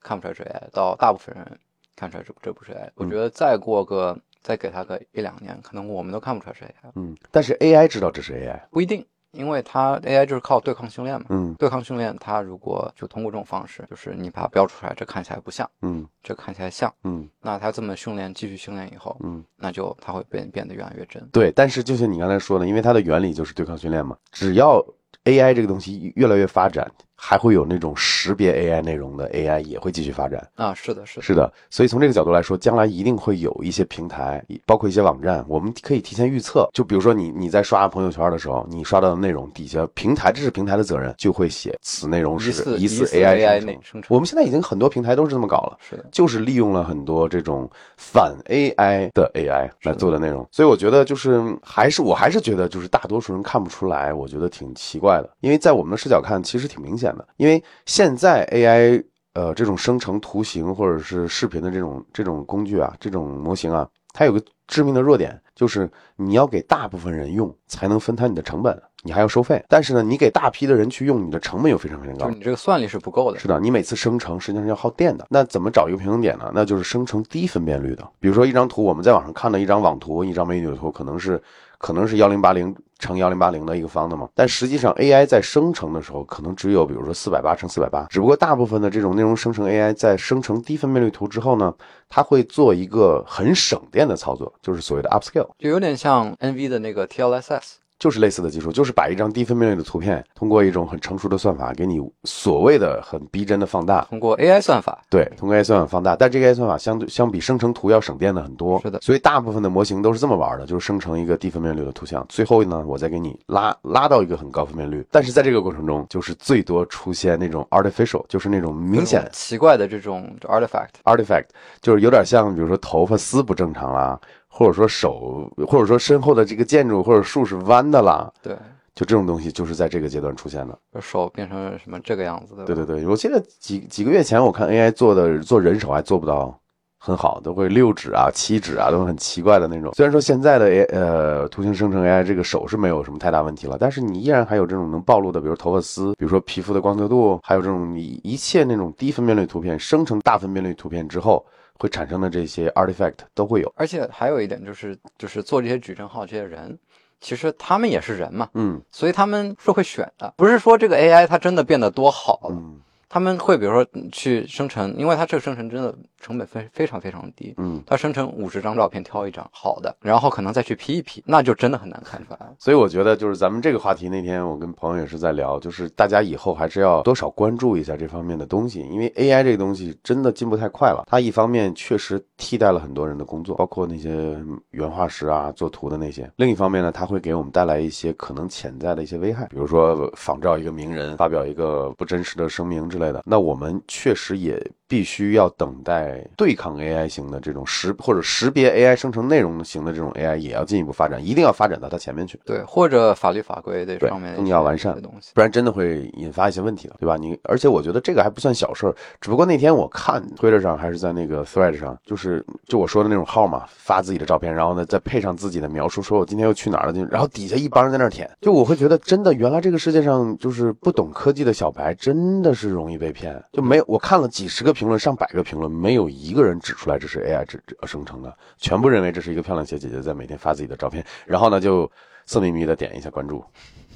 S2: 看不出来是 AI，到大部分人看出来这这不是 AI。我觉得再过个再给他个一两年，可能我们都看不出来是 AI，
S1: 嗯，但是 AI 知道这是 AI，
S2: 不一定，因为它 AI 就是靠对抗训练嘛。
S1: 嗯
S2: 对抗训练，它如果就通过这种方式，就是你把它标出来，这看起来不像，
S1: 嗯
S2: 这看起来像，
S1: 嗯
S2: 那它这么训练，继续训练以后，
S1: 嗯，
S2: 那就它会变变得越来越真。
S1: 对。但是就像你刚才说的，因为它的原理就是对抗训练嘛，只要 AI 这个东西越来越发展，还会有那种识别 AI 内容的 AI 也会继续发展。
S2: 啊，是的，是的，
S1: 是的，所以从这个角度来说，将来一定会有一些平台，包括一些网站，我们可以提前预测。就比如说你你在刷朋友圈的时候，你刷到的内容底下平台，这是平台的责任，就会写此内容是
S2: 疑似
S1: AI。
S2: 内生成。
S1: 我们现在已经很多平台都是这么搞了。
S2: 是的，
S1: 就是利用了很多这种反 AI 的 AI 来做的内容，所以我觉得就是还是我还是觉得就是大多数人看不出来，我觉得挺奇怪的，因为在我们的视角看其实挺明显的，因为现在 AI 呃这种生成图形或者是视频的这种这种工具啊，这种模型啊，它有个致命的弱点，就是你要给大部分人用才能分摊你的成本，你还要收费，但是呢，你给大批的人去用，你的成本又非常非常高
S2: 就是。你这个算力是不够的。
S1: 是的，你每次生成实际上是要耗电的。那怎么找一个平衡点呢？那就是生成低分辨率的。比如说一张图，我们在网上看到一张网图，一张美女的图，可能是可能是幺零八零乘幺零八零的一个方的嘛。但实际上 AI 在生成的时候，可能只有比如说四百八乘四百八。只不过大部分的这种内容生成 AI 在生成低分辨率图之后呢，它会做一个很省电的操作，就是所谓的 upscale。
S2: 就有点像 NV 的那个 TLSS，
S1: 就是类似的技术，就是把一张低分辨率的图片，通过一种很成熟的算法，给你所谓的很逼真的放大，
S2: 通过 AI 算法，
S1: 对，通过 AI 算法放大，但这个 AI 算法相对相比生成图要省电的很多。
S2: 是的
S1: 所以大部分的模型都是这么玩的，就是生成一个低分辨率的图像，最后呢，我再给你拉拉到一个很高分辨率。但是在这个过程中，就是最多出现那种 artificial，就是那种明显
S2: 奇怪的这种
S1: artifact，artifact，就是有点像，比如说头发丝不正常啦，或者说手，或者说身后的这个建筑或者树是弯的啦，
S2: 对，
S1: 就这种东西就是在这个阶段出现的。
S2: 手变成什么这个样子的，
S1: 对对对，我记得几几个月前我看 AI 做的做人手还做不到很好，都会六指啊、七指啊，都是很奇怪的那种。虽然说现在的 A 呃图形生成 AI 这个手是没有什么太大问题了，但是你依然还有这种能暴露的，比如头发丝，比如说皮肤的光泽度，还有这种你一切那种低分辨率图片生成大分辨率图片之后会产生的这些 artifact 都会有。
S2: 而且还有一点就是，就是做这些矩阵号这些人，其实他们也是人嘛，
S1: 嗯。
S2: 所以他们是会选的，不是说这个 AI 它真的变得多好了，
S1: 嗯，
S2: 他们会比如说去生成，因为它这个生成真的成本非非常非常低，
S1: 嗯，
S2: 它生成五十张照片挑一张好的，然后可能再去 P 一 P，那就真的很难看出来。
S1: 所以我觉得就是咱们这个话题，那天我跟朋友也是在聊，就是大家以后还是要多少关注一下这方面的东西，因为 AI 这个东西真的进步太快了。它一方面确实替代了很多人的工作，包括那些原画师啊、做图的那些；另一方面呢，它会给我们带来一些可能潜在的一些危害，比如说仿照一个名人发表一个不真实的声明之类的。那我们确实也必须要等待对抗 AI 型的这种识或者识别 AI 生成内容型的这种 AI 也要进一步发展，一定要发展到它前面去。
S2: 对，或者法律法规这
S1: 对
S2: 方面
S1: 更要完善
S2: 的东西。
S1: 不然真的会引发一些问题的，对吧？你而且我觉得这个还不算小事儿，只不过那天我看推特上还是在那个 Thread 上，就是就我说的那种号嘛，发自己的照片，然后呢再配上自己的描述，说我今天又去哪儿了，就然后底下一帮人在那儿舔，就我会觉得真的，原来这个世界上就是不懂科技的小白真的是容易被骗，就没有我看了几十个评论，上百个评论，没有一个人指出来这是 AI 制生成的，全部认为这是一个漂亮小姐姐在每天发自己的照片，然后呢就色眯眯的点一下关注。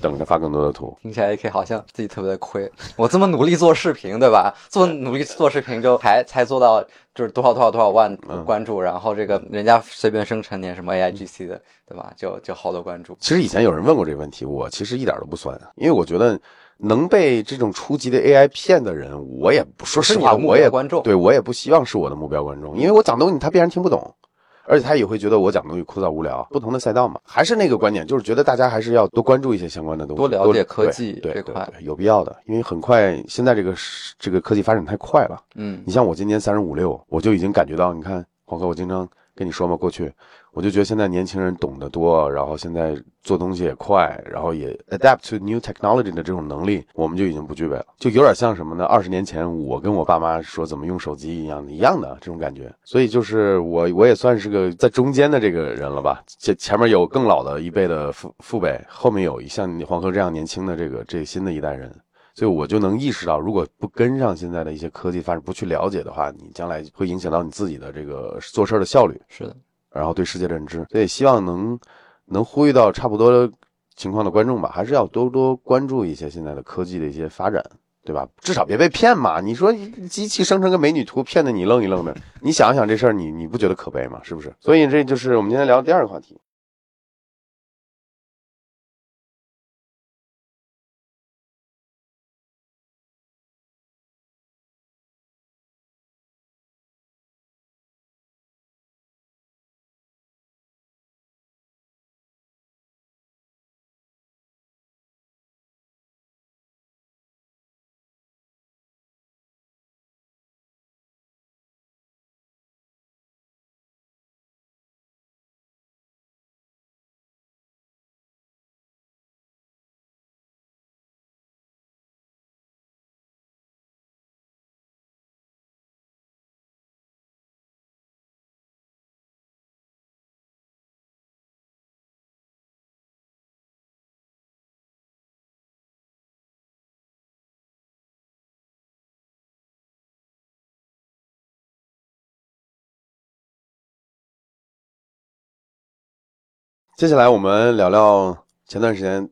S1: 等着发更多的图。
S2: 听起来 AK 好像自己特别的亏，我这么努力做视频，对吧？这么努力做视频，就才才做到就是多少多少多少万
S1: 嗯
S2: 关注，然后这个人家随便生成点什么 AIGC 的，对吧？就就好多关注。
S1: 其实以前有人问过这个问题，我其实一点都不酸，因为我觉得能被这种初级的 AI 骗的人，我也不说实话，我也
S2: 观众。
S1: 对我也不希望是我的目标观众，因为我讲东西他必然听不懂。而且他也会觉得我讲东西枯燥无聊，不同的赛道嘛，还是那个观点，就是觉得大家还是要多关注一些相关的东西，
S2: 多了解科技
S1: 对对
S2: 这块
S1: 对对有必要的，因为很快现在这个时这个科技发展太快了，
S2: 嗯。
S1: 你像我今年三十五六，我就已经感觉到，你看黄哥，我经常跟你说嘛，过去我就觉得现在年轻人懂得多，然后现在做东西也快，然后也 adapt to new technology 的这种能力，我们就已经不具备了，就有点像什么呢？二十年前我跟我爸妈说怎么用手机一样，一样的这种感觉。所以就是我我也算是个在中间的这个人了吧，前前面有更老的一辈的父父辈，后面有像你黄河这样年轻的这个这新的一代人。所以我就能意识到，如果不跟上现在的一些科技发展，不去了解的话，你将来会影响到你自己的这个做事儿的效率，
S2: 是的，
S1: 然后对世界的认知。所以希望能能呼吁到差不多情况的观众吧，还是要多多关注一些现在的科技的一些发展，对吧？至少别被骗嘛。你说机器生成个美女图，骗得你愣一愣的，你想一想这事儿，你你不觉得可悲吗？是不是？所以这就是我们今天聊的第二个话题。接下来我们聊聊前段时间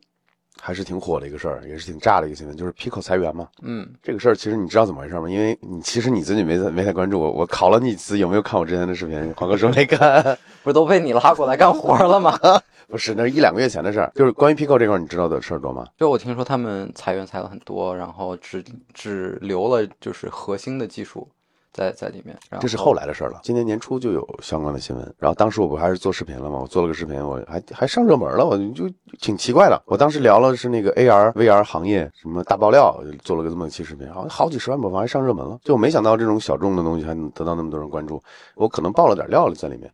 S1: 还是挺火的一个事儿，也是挺炸的一个新闻，就是 Pico 裁员嘛。
S2: 嗯，
S1: 这个事儿其实你知道怎么回事吗？因为你其实你自己没太没太关注我，我考了你一次，有没有看我之前的视频？黄哥说没看，
S2: 不是都被你拉过来干活了吗？
S1: 不是，那是一两个月前的事儿。就是关于 Pico 这块儿，你知道的事儿多吗？
S2: 就我听说他们裁员裁了很多，然后只只留了就是核心的技术在在里面。然
S1: 这是后来的事儿了。今年年初就有相关的新闻，然后当时我不还是做视频了吗？我做了个视频，我还还上热门了，我就挺奇怪的。我当时聊了是那个 AR VR 行业什么大爆料，做了个这么一期视频，好像好几十万播放，还上热门了。就我没想到这种小众的东西还能得到那么多人关注，我可能爆了点料了在里面。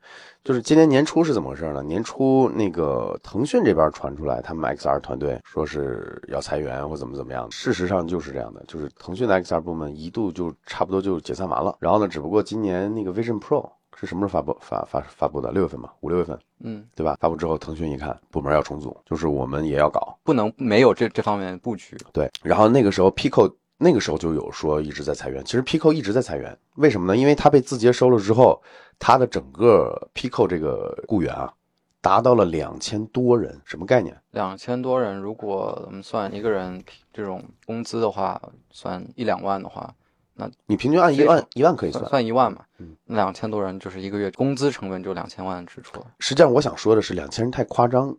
S1: 就是今年年初是怎么回事呢？年初那个腾讯这边传出来，他们 XR 团队说是要裁员或怎么怎么样。事实上就是这样的，就是腾讯的 XR 部门一度就差不多就解散完了。然后呢，只不过今年那个 Vision Pro 是什么时候发布发发发布的？六月份吧，五六月份，
S2: 嗯，
S1: 对吧？发布之后，腾讯一看部门要重组，就是我们也要搞。
S2: 不能没有这这方面的布局。
S1: 对，然后那个时候 Pico 那个时候就有说一直在裁员，其实 Pico 一直在裁员，为什么呢？因为它被字节收了之后，它的整个 Pico 这个雇员啊，达到了两千多人，什么概念？
S2: 两千多人，如果我们算一个人这种工资的话，算一两万的话，那
S1: 你平均按一万一万可以
S2: 算
S1: 算。
S2: 一万嘛，
S1: 嗯，
S2: 那两千多人就是一个月工资成本就两千万支出。
S1: 实际上，我想说的是，两千人太夸张。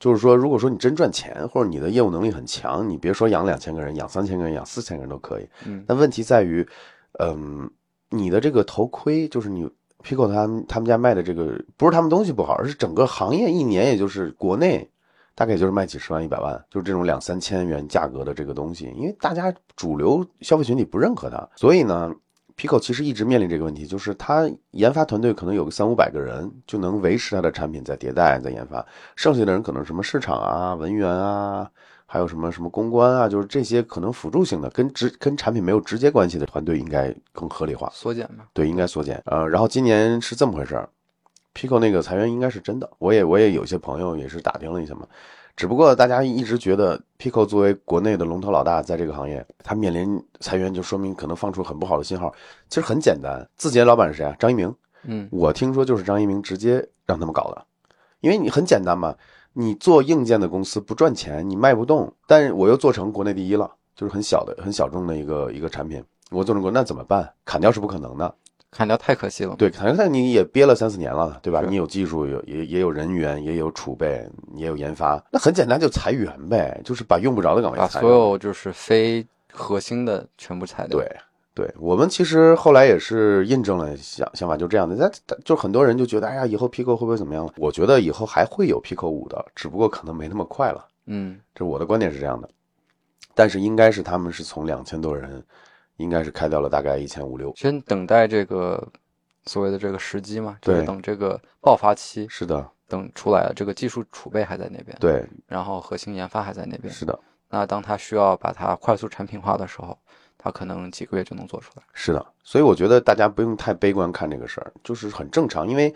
S1: 就是说，如果说你真赚钱，或者你的业务能力很强，你别说养两千个人，养三千个人，养四千个人都可以。
S2: 嗯
S1: 但问题在于，嗯，你的这个头盔，就是你 Pico 他们他们家卖的这个，不是他们东西不好，而是整个行业一年也就是国内大概也就是卖几十万、一百万，就是这种两三千元价格的这个东西，因为大家主流消费群体不认可它，所以呢。Pico 其实一直面临这个问题，就是它研发团队可能有个三五百个人就能维持它的产品在迭代、在研发，剩下的人可能什么市场啊、文员啊，还有什么什么公关啊，就是这些可能辅助性的，跟直跟产品没有直接关系的团队应该更合理化。
S2: 缩减嘛，
S1: 对，应该缩减。呃，然后今年是这么回事儿，Pico 那个裁员应该是真的。我也我也有些朋友也是打听了一下嘛，只不过大家一直觉得 Pico 作为国内的龙头老大，在这个行业，他面临裁员，就说明可能放出很不好的信号。其实很简单，字节老板是谁啊？张一鸣。
S2: 嗯
S1: 我听说就是张一鸣直接让他们搞的，因为你很简单嘛，你做硬件的公司不赚钱，你卖不动，但是我又做成国内第一了，就是很小的、很小众的一个一个产品，我做成国，那怎么办？砍掉是不可能的，
S2: 砍掉太可惜了。
S1: 对，砍掉你也憋了三四年了，对吧？你有技术，有也也有人员，也有储备，也有研发，那很简单，就裁员呗，就是把用不着的岗位
S2: 把
S1: 裁掉。
S2: 所有就是非核心的全部裁掉。
S1: 对，对我们其实后来也是印证了想想法，就这样的。但但就很多人就觉得，哎呀，以后 Pico 会不会怎么样了？我觉得以后还会有 Pico 五的，只不过可能没那么快了。
S2: 嗯，
S1: 这我的观点是这样的。但是应该是他们是从两千多人，应该是开掉了大概一千五六。
S2: 先等待这个所谓的这个时机嘛，就是等这个爆发期，
S1: 是的，
S2: 等出来了，这个技术储备还在那边，，
S1: 对，
S2: 然后核心研发还在那边。
S1: 是的，
S2: 那当它需要把它快速产品化的时候，它可能几个月就能做出来。
S1: 是的。所以我觉得大家不用太悲观看这个事儿，就是很正常。因为，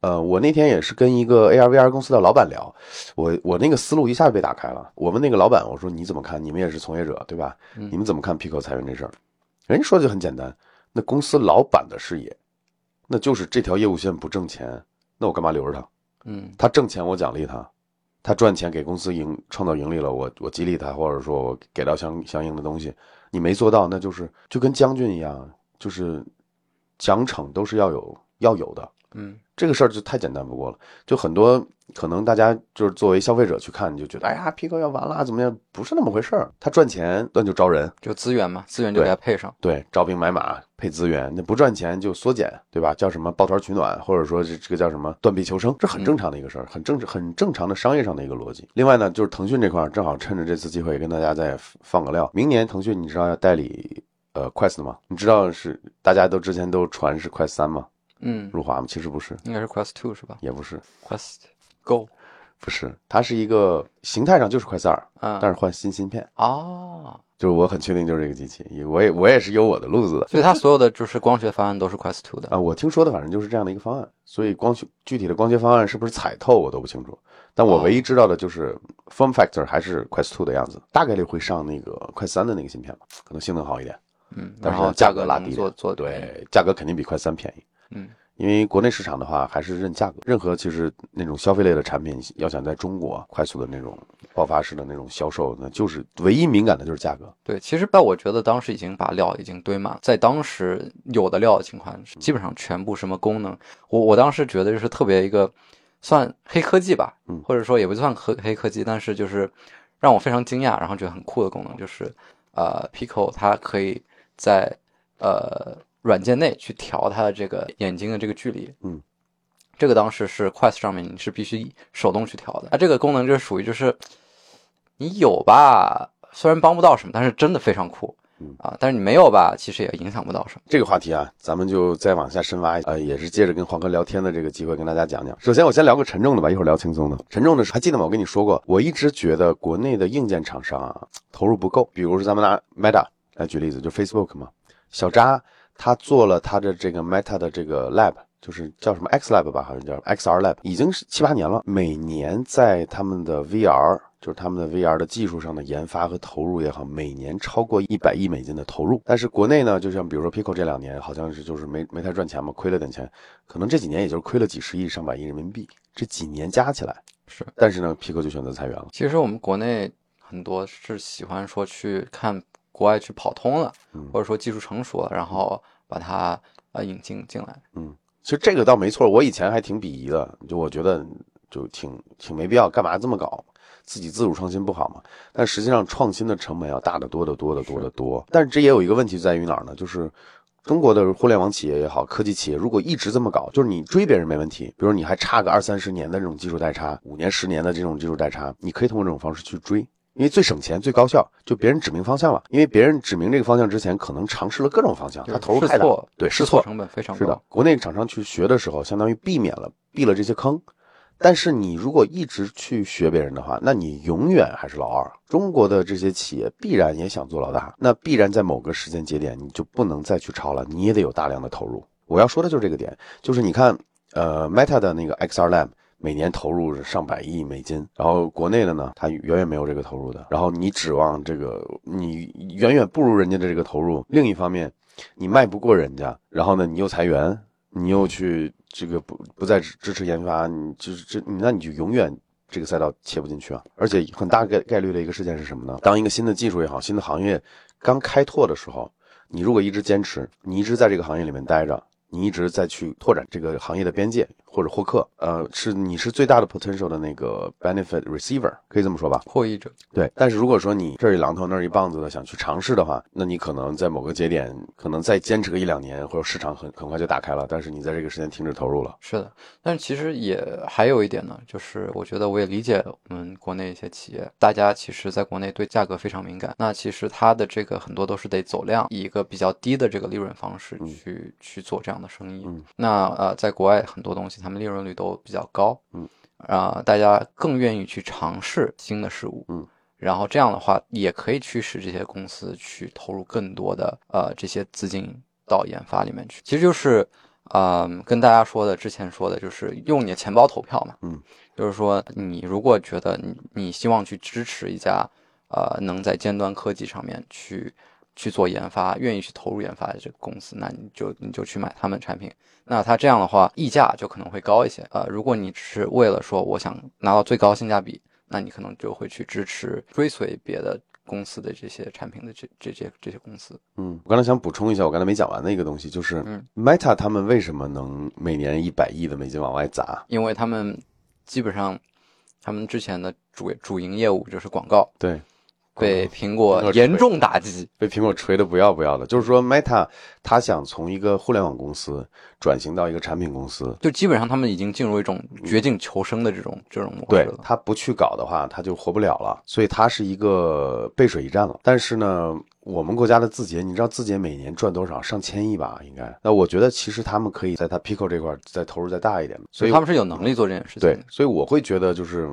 S1: 呃，我那天也是跟一个 AR VR 公司的老板聊，我我那个思路一下就被打开了。我问那个老板，我说你怎么看？你们也是从业者对吧？
S2: 嗯
S1: 你们怎么看 Pico 裁员这事儿？人家说就很简单，那公司老板的视野，那就是这条业务线不挣钱，那我干嘛留着他？
S2: 嗯
S1: 他挣钱我奖励他，他赚钱给公司盈创造盈利了，我我激励他，或者说我给到相相应的东西。你没做到，那就是就跟将军一样，就是奖惩都是要有要有的。
S2: 嗯
S1: 这个事儿就太简单不过了，就很多可能大家就是作为消费者去看，你就觉得哎呀，Pico 要完了，怎么样？不是那么回事儿。他赚钱那就招人，
S2: 就资源嘛，资源就给它配上。
S1: 对，招兵买马，配资源，那不赚钱就缩减，对吧？叫什么抱团取暖，或者说这这个叫什么断臂求生，这很正常的一个事儿，很正很正常的商业上的一个逻辑。另外呢，就是腾讯这块儿，正好趁着这次机会跟大家再放个料，明年腾讯你知道要代理呃 Quest 吗？你知道是大家都之前都传是 Quest 三吗？
S2: 嗯，
S1: 入华吗？其实不是，
S2: 应该是 Quest Two 是吧？
S1: 也不是
S2: ，？Quest Go
S1: 不是，它是一个形态上就是 Quest 二，
S2: 啊，
S1: 但是换新芯片，
S2: 哦，
S1: 就是我很确定就是这个机器，我也我也是有我的路子的。
S2: 所以它所有的就是光学方案都是 Quest Two 的。
S1: 啊，我听说的反正就是这样的一个方案，所以光学具体的光学方案是不是彩透我都不清楚。但我唯一知道的就是 form factor 还是 Quest Two 的样子，大概率会上那个 Quest 3的那个芯片吧，可能性能好一点，
S2: 嗯，
S1: 但是
S2: 然后格
S1: 拉低
S2: 做做
S1: 对，价格肯定比 Quest 3便宜。
S2: 嗯，
S1: 因为国内市场的话还是认价格，任何其实那种消费类的产品要想在中国快速的那种爆发式的那种销售，那就是唯一敏感的就是价格。
S2: 对，其实吧，我觉得当时已经把料已经堆满了，在当时有的料的情况，基本上全部什么功能，我我当时觉得就是特别一个算黑科技吧，
S1: 嗯。
S2: 或者说也不算黑黑科技，但是就是让我非常惊讶，然后觉得很酷的功能，就是呃，Pico 它可以在呃软件内去调它的这个眼睛的这个距离，
S1: 嗯。
S2: 这个当时是 Quest 上面你是必须手动去调的，啊，这个功能就是属于就是你有吧，虽然帮不到什么，但是真的非常酷
S1: 嗯
S2: 啊！但是你没有吧，其实也影响不到什么。
S1: 这个话题啊，咱们就再往下深挖一下，呃，也是借着跟黄哥聊天的这个机会跟大家讲讲。首先，我先聊个沉重的吧，一会儿聊轻松的。沉重的是，还记得吗？我跟你说过，我一直觉得国内的硬件厂商啊投入不够。比如说，咱们拿 Meta 来举例子，就 Facebook 嘛，小扎他做了他的这个 Meta 的这个 Lab。就是叫什么 X Lab 吧，好像叫 XR Lab，已经是七八年了。每年在他们的 VR，就是他们的 VR 的技术上的研发和投入也好，每年超过一百亿美金的投入。但是国内呢，就像比如说 Pico 这两年好像是就是没没太赚钱嘛，亏了点钱，可能这几年也就是亏了几十亿、上百亿人民币，这几年加起来
S2: 是。
S1: 但是呢，Pico 就选择裁员了。
S2: 其实我们国内很多是喜欢说去看国外去跑通了，或者说技术成熟了，然后把它呃引进进来。
S1: 嗯，其实这个倒没错，我以前还挺鄙夷的，就我觉得。就挺挺没必要，干嘛这么搞？自己自主创新不好嘛？但实际上创新的成本要大得多得多得多得多。但是这也有一个问题在于哪儿呢？就是中国的互联网企业也好，科技企业如果一直这么搞，就是你追别人没问题，比如你还差个二三十年的这种技术代差，五年十年的这种技术代差，你可以通过这种方式去追，因为最省钱最高效，就别人指明方向了。因为别人指明这个方向之前，可能尝试了各种方向，他投入太大，对
S2: 试错成本非常高。
S1: 是的，国内厂商去学的时候，相当于避免了避了这些坑。但是你如果一直去学别人的话，那你永远还是老二。中国的这些企业必然也想做老大，那必然在某个时间节点你就不能再去抄了，你也得有大量的投入。我要说的就是这个点，就是你看，呃，Meta 的那个 XR Lab 每年投入是上百亿美金，然后国内的呢，它远远没有这个投入的。然后你指望这个，你远远不如人家的这个投入。另一方面，你卖不过人家，然后呢，你又裁员，你又去。这个不不再支持研发，你就是这，那你就永远这个赛道切不进去啊！而且很大概概率的一个事件是什么呢？当一个新的技术也好，新的行业刚开拓的时候，你如果一直坚持，你一直在这个行业里面待着。你一直在去拓展这个行业的边界或者获客，呃，是你是最大的 potential 的那个 benefit receiver，可以这么说吧？
S2: 获益者。
S1: 对。但是如果说你这一榔头那儿一棒子的想去尝试的话，那你可能在某个节点，可能再坚持个一两年，或者市场很很快就打开了，但是你在这个时间停止投入了。
S2: 是的。但是其实也还有一点呢，就是我觉得我也理解我们国内一些企业，大家其实在国内对价格非常敏感。那其实它的这个很多都是得走量，以一个比较低的这个利润方式去去做这样的生意，
S1: 嗯，
S2: 那呃，在国外很多东西，他们利润率都比较高，
S1: 嗯，
S2: 啊，大家更愿意去尝试新的事物，
S1: 嗯，
S2: 然后这样的话，也可以驱使这些公司去投入更多的呃这些资金到研发里面去。其实就是，嗯，跟大家说的之前说的就是用你的钱包投票嘛，
S1: 嗯，
S2: 就是说你如果觉得你你希望去支持一家呃能在尖端科技上面去。去做研发，愿意去投入研发的这个公司，那你就你就去买他们产品。那他这样的话，溢价就可能会高一些。呃，如果你只是为了说我想拿到最高性价比，那你可能就会去支持追随别的公司的这些产品的这这些这些公司。
S1: 嗯，我刚才想补充一下，我刚才没讲完的一个东西，就是 Meta 他们为什么能每年一百亿的美金往外砸？
S2: 因为他们基本上他们之前的主主营业务就是广告。
S1: 对。
S2: 被苹果严重打击，
S1: 被苹果锤的不要不要的。就是说，Meta 他想从一个互联网公司转型到一个产品公司，
S2: 就基本上他们已经进入一种绝境求生的这种这种模
S1: 式了。他不去搞的话，他就活不了了。所以它是一个背水一战了。但是呢，我们国家的字节，你知道字节每年赚多少？上千亿吧，应该。那我觉得其实他们可以在他 Pico 这块再投入再大一点。所以
S2: 他们是有能力做这件事情。
S1: 对，所以我会觉得就是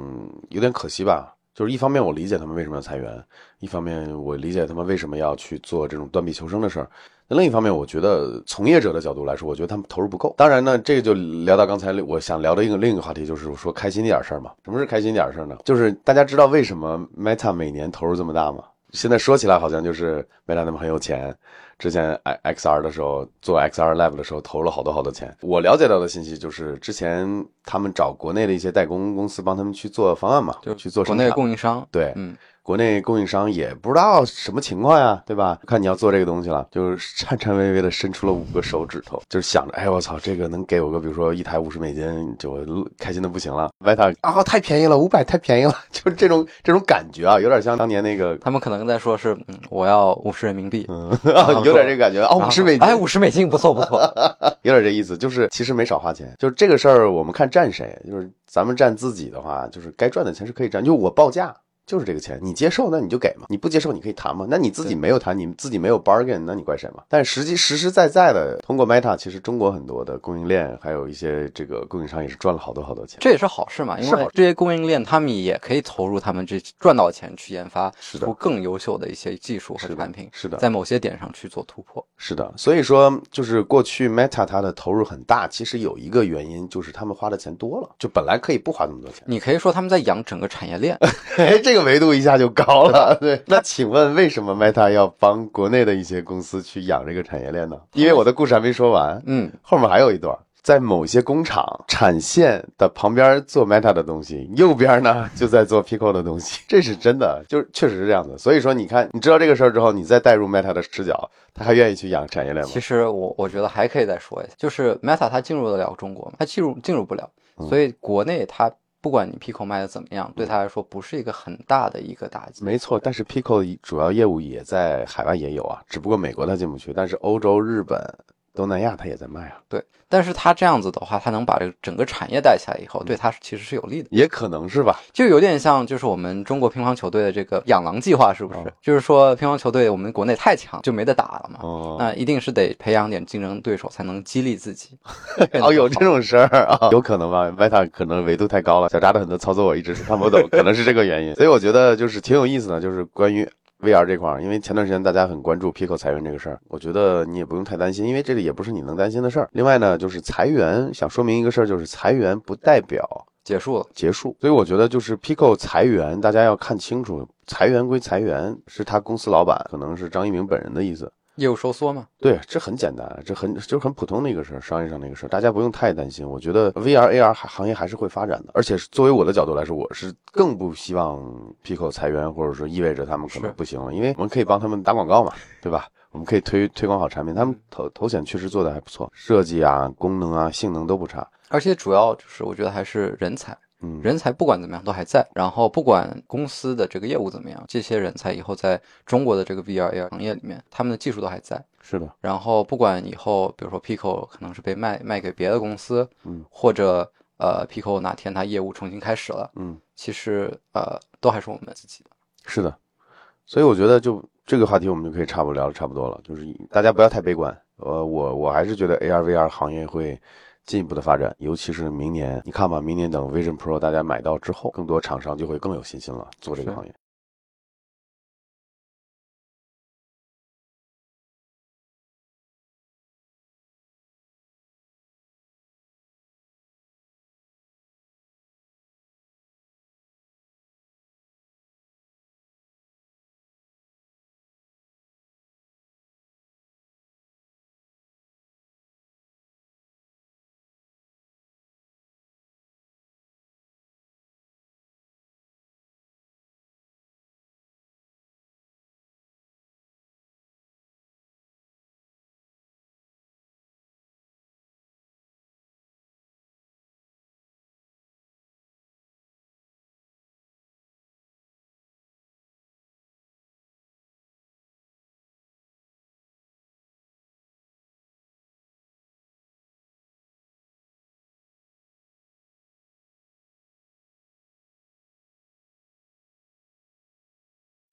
S1: 有点可惜吧。就是一方面我理解他们为什么要裁员，一方面我理解他们为什么要去做这种断臂求生的事儿。那另一方面，我觉得从业者的角度来说，我觉得他们投入不够。当然呢，这个就聊到刚才我想聊的一个另一个话题，就是说开心点事儿嘛。什么是开心点事儿呢？就是大家知道为什么 Meta 每年投入这么大吗？现在说起来好像就是 Meta 他们很有钱。之前 X XR 的时候做 XR Lab 的时候投了好多好多钱。我了解到的信息就是，之前他们找国内的一些代工公司帮他们去做方案嘛，
S2: 就
S1: 去做
S2: 国内供应商。
S1: 对，
S2: 嗯。
S1: 国内供应商也不知道什么情况呀，对吧？看你要做这个东西了，就是颤颤巍巍的伸出了五个手指头，就是想着，哎，我操，这个能给我个，比如说一台五十美金，就开心的不行了。外塔啊，太便宜了，五百太便宜了，就是这种这种感觉啊，有点像当年那个，
S2: 他们可能在说是，嗯，我要五十人民币，
S1: 嗯，有点这个感觉啊，五十美金，
S2: 哎，五十美金不错不错，
S1: 有点这意思，就是其实没少花钱，就是这个事儿，我们看占谁，就是咱们占自己的话，就是该赚的钱是可以赚，就我报价。就是这个钱，你接受那你就给嘛，你不接受你可以谈嘛。那你自己没有谈，你自己没有 bargain，那你怪谁嘛？但实际实实在在的，通过 Meta，其实中国很多的供应链还有一些这个供应商也是赚了好多好多钱。
S2: 这也是好事嘛，因为这些供应链他们也可以投入他们这赚到钱去研发出更优秀的一些技术和产品，
S1: 是的，
S2: 在某些点上去做突破。
S1: 是的，所以说就是过去 Meta 它的投入很大，其实有一个原因就是他们花的钱多了，就本来可以不花那么多钱。
S2: 你可以说他们在养整个产业链，
S1: 哎，这个。个维度一下就高了。对，那请问为什么 Meta 要帮国内的一些公司去养这个产业链呢？因为我的故事还没说完，
S2: 嗯，
S1: 后面还有一段。在某些工厂产线的旁边做 Meta 的东西，右边呢就在做 Pico 的东西，这是真的，就是确实是这样的。所以说，你看，你知道这个事儿之后，你再带入 Meta 的视角，他还愿意去养产业链吗？
S2: 其实我我觉得还可以再说一下，就是 Meta 它进入得了中国吗？它进入进入不了，所以国内它不管你 Pico 卖的怎么样，对他来说不是一个很大的一个打击。
S1: 没错，但是 Pico 主要业务也在海外也有啊，只不过美国他进不去，但是欧洲、日本。东南亚它也在卖啊，
S2: 对，但是它这样子的话，它能把这个整个产业带起来以后，对它其实是有利的，
S1: 也可能是吧，
S2: 就有点像就是我们中国乒乓球队的这个养狼计划，是不是？就是说乒乓球队我们国内太强，就没得打了嘛，哦，那一定是得培养点竞争对手，才能激励自己。
S1: 哦，有这种事儿啊，有可能吧？Meta 可能维度太高了，小扎的很多操作我一直是看不懂，可能是这个原因。所以我觉得就是挺有意思的，就是关于。VR 这块儿，因为前段时间大家很关注 Pico 裁员这个事儿，我觉得你也不用太担心，因为这个也不是你能担心的事儿。另外呢，就是裁员，想说明一个事儿，就是裁员不代表
S2: 结束了，
S1: 结束。所以我觉得就是 Pico 裁员，大家要看清楚，裁员归裁员，是他公司老板，可能是张一鸣本人的意思。
S2: 业务收缩吗？
S1: 对，这很简单，这很就是很普通的一个事儿，商业上的一个事儿，大家不用太担心。我觉得 VR AR 行业还是会发展的，而且作为我的角度来说，我是更不希望 Pico 裁员，或者说意味着他们可能不行了，因为我们可以帮他们打广告嘛，对吧？我们可以推推广好产品，他们头头显确实做的还不错，设计啊、功能啊、性能都不差，
S2: 而且主要就是我觉得还是人才。
S1: 嗯，
S2: 人才不管怎么样都还在，然后不管公司的这个业务怎么样，这些人才以后在中国的这个 VR AR 行业里面，他们的技术都还在。
S1: 是的。
S2: 然后不管以后，比如说 Pico 可能是被卖卖给别的公司，
S1: 嗯，
S2: 或者呃 Pico 哪天它业务重新开始了，
S1: 嗯，
S2: 其实呃都还是我们自己的。
S1: 是的。所以我觉得就这个话题我们就可以差不多聊的差不多了，就是大家不要太悲观。呃，我我还是觉得 AR VR 行业会。进一步的发展，尤其是明年，你看吧，明年等 Vision Pro 大家买到之后，更多厂商就会更有信心了，做这个行业。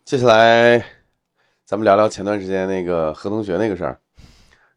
S1: 接下来，咱们聊聊前段时间那个何同学那个事儿。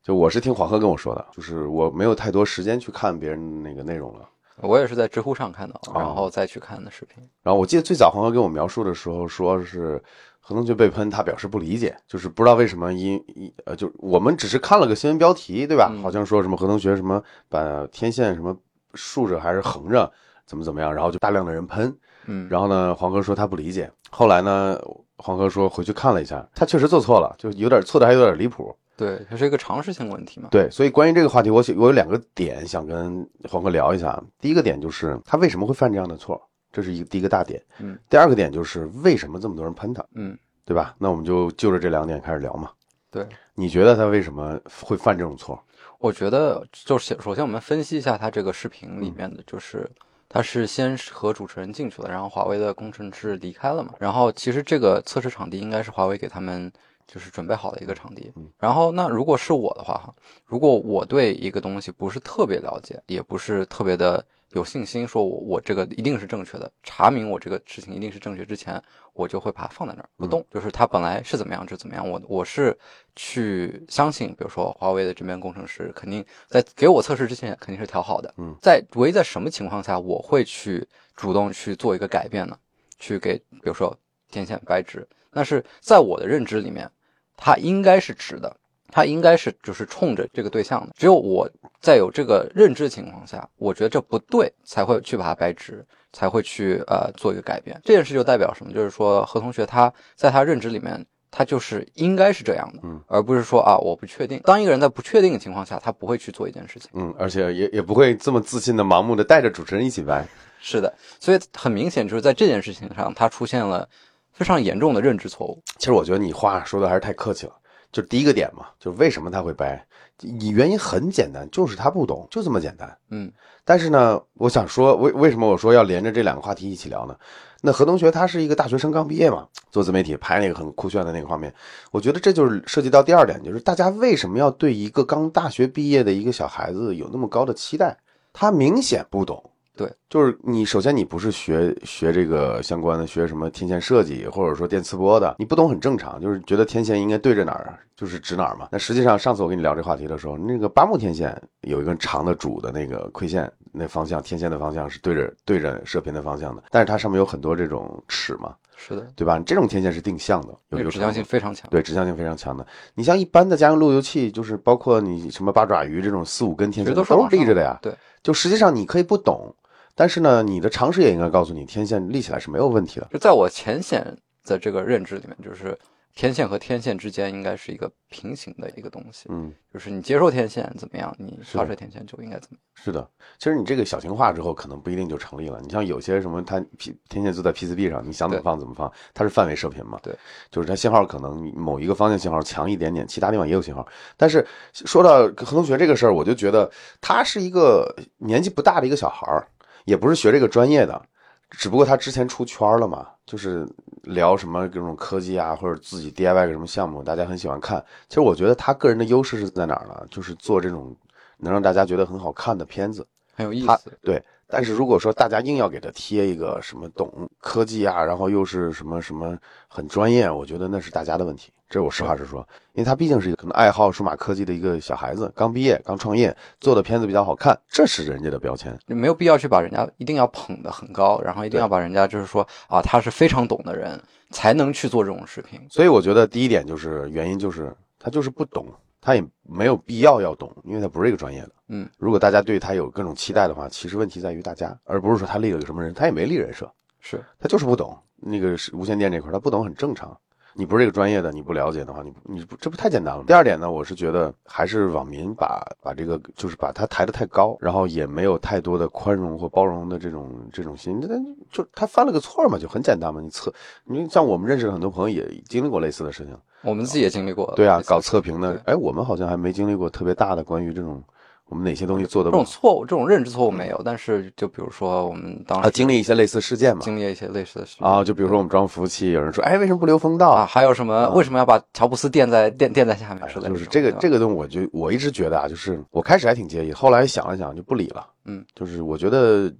S1: 就我是听黄河跟我说的，就是我没有太多时间去看别人那个内容了。
S2: 我也是在知乎上看到，然后再去看的视频。
S1: 然后我记得最早黄河跟我描述的时候，说是何同学被喷，他表示不理解，就是不知道为什么因一呃，就我们只是看了个新闻标题，对吧？好像说什么何同学什么把天线什么竖着还是横着，怎么怎么样，然后就大量的人喷。
S2: 嗯，
S1: 然后呢，黄哥说他不理解，后来呢？黄哥说回去看了一下，他确实做错了，就有点错的还有点离谱。
S2: 对，它是一个常识性问题嘛。
S1: 对，所以关于这个话题，我我有两个点想跟黄哥聊一下。第一个点就是他为什么会犯这样的错，这是一个第一个大点。
S2: 嗯。
S1: 第二个点就是为什么这么多人喷他？
S2: 嗯，
S1: 对吧？那我们就就着这两点开始聊嘛。
S2: 对，
S1: 你觉得他为什么会犯这种错？
S2: 我觉得就是首先我们分析一下他这个视频里面的就是。他是先和主持人进去了，然后华为的工程师离开了嘛。然后其实这个测试场地应该是华为给他们就是准备好的一个场地。然后那如果是我的话哈，如果我对一个东西不是特别了解，也不是特别的。有信心说，我我这个一定是正确的，查明我这个事情一定是正确之前，我就会把它放在那儿不动。就是它本来是怎么样就怎么样，我我是去相信，比如说华为的这边工程师肯定在给我测试之前肯定是调好的。
S1: 嗯，
S2: 在唯一在什么情况下我会去主动去做一个改变呢？去给比如说天线掰直，那是在我的认知里面，它应该是直的。它应该是就是冲着这个对象的。只有我在有这个认知情况下，我觉得这不对，才会去把它掰直，才会去呃做一个改变。这件事就代表什么？就是说何同学他在他认知里面。他就是应该是这样的，
S1: 嗯，
S2: 而不是说啊，我不确定。当一个人在不确定的情况下，他不会去做一件事情，
S1: 嗯，而且也也不会这么自信的、盲目的带着主持人一起掰。
S2: 是的，所以很明显就是在这件事情上，他出现了非常严重的认知错误。
S1: 其实我觉得你话说的还是太客气了。就第一个点嘛，就为什么他会掰？你原因很简单，就是他不懂，就这么简单。
S2: 嗯，
S1: 但是呢，我想说，为为什么我说要连着这两个话题一起聊呢？那何同学他是一个大学生，刚毕业嘛，做自媒体拍那个很酷炫的那个画面，我觉得这就是涉及到第二点，就是大家为什么要对一个刚大学毕业的一个小孩子有那么高的期待？他明显不懂。
S2: 对，
S1: 就是你首先你不是学学这个相关的，学什么天线设计或者说电磁波的，你不懂很正常，就是觉得天线应该对着哪儿就是指哪儿嘛。那实际上上次我跟你聊这话题的时候，那个八木天线有一根长的主的那个馈线，那方向天线的方向是对着对着射频的方向的，但是它上面有很多这种齿嘛，
S2: 是的，
S1: 对吧？这种天线是定向的，有
S2: 指向性非常强，
S1: 对，指向性非常强的。你像一般的家用路由器，就是包括你什么八爪鱼这种四五根天线
S2: 都
S1: 是立着的呀。
S2: 对，
S1: 就实际上你可以不懂。但是呢，你的常识也应该告诉你，天线立起来是没有问题的。
S2: 就在我浅显的这个认知里面，就是天线和天线之间应该是一个平行的一个东西。
S1: 嗯，
S2: 就是你接受天线怎么样，你发射天线就应该怎么样。
S1: 是的，其实你这个小型化之后，可能不一定就成立了。你像有些什么，它 P 天线就在 PCB 上，你想怎么放怎么放，它是范围射频嘛？
S2: 对，
S1: 就是它信号可能某一个方向信号强一点点，其他地方也有信号。但是说到何同学这个事儿，我就觉得他是一个年纪不大的一个小孩儿。也不是学这个专业的，只不过他之前出圈了嘛，就是聊什么各种科技啊，或者自己 DIY 个什么项目，大家很喜欢看。其实我觉得他个人的优势是在哪儿呢？就是做这种能让大家觉得很好看的片子，
S2: 很有意思。
S1: 对。但是如果说大家硬要给他贴一个什么懂科技啊，然后又是什么什么很专业，我觉得那是大家的问题。这是我实话实说，因为他毕竟是一个可能爱好数码科技的一个小孩子，刚毕业刚创业，做的片子比较好看，这是人家的标签，
S2: 没有必要去把人家一定要捧得很高，然后一定要把人家就是说啊，他是非常懂的人才能去做这种视频。
S1: 所以我觉得第一点就是原因就是他就是不懂。他也没有必要要懂，因为他不是一个专业的。
S2: 嗯，
S1: 如果大家对他有各种期待的话，其实问题在于大家，而不是说他立了个什么人，他也没立人设，
S2: 是
S1: 他就是不懂那个无线电这块，他不懂很正常。你不是这个专业的，你不了解的话，你你不这不太简单了。第二点呢，我是觉得还是网民把把这个就是把他抬得太高，然后也没有太多的宽容或包容的这种这种心。那就他犯了个错嘛，就很简单嘛。你测，你像我们认识的很多朋友也经历过类似的事情，
S2: 我们自己也经历过。
S1: 对啊，搞测评的，哎，我们好像还没经历过特别大的关于这种。我们哪些东西做的
S2: 这种错误，这种认知错误没有，但是就比如说我们当时
S1: 经历一些类似事件嘛，
S2: 经历一些类似的事
S1: 啊，就比如说我们装服务器，有人说，哎，为什么不留风道
S2: 啊？还有什么？为什么要把乔布斯垫在垫垫在下面？
S1: 就是这个这个东西，我就我一直觉得啊，就是我开始还挺介意，后来想了想就不理了。
S2: 嗯，
S1: 就是我觉得，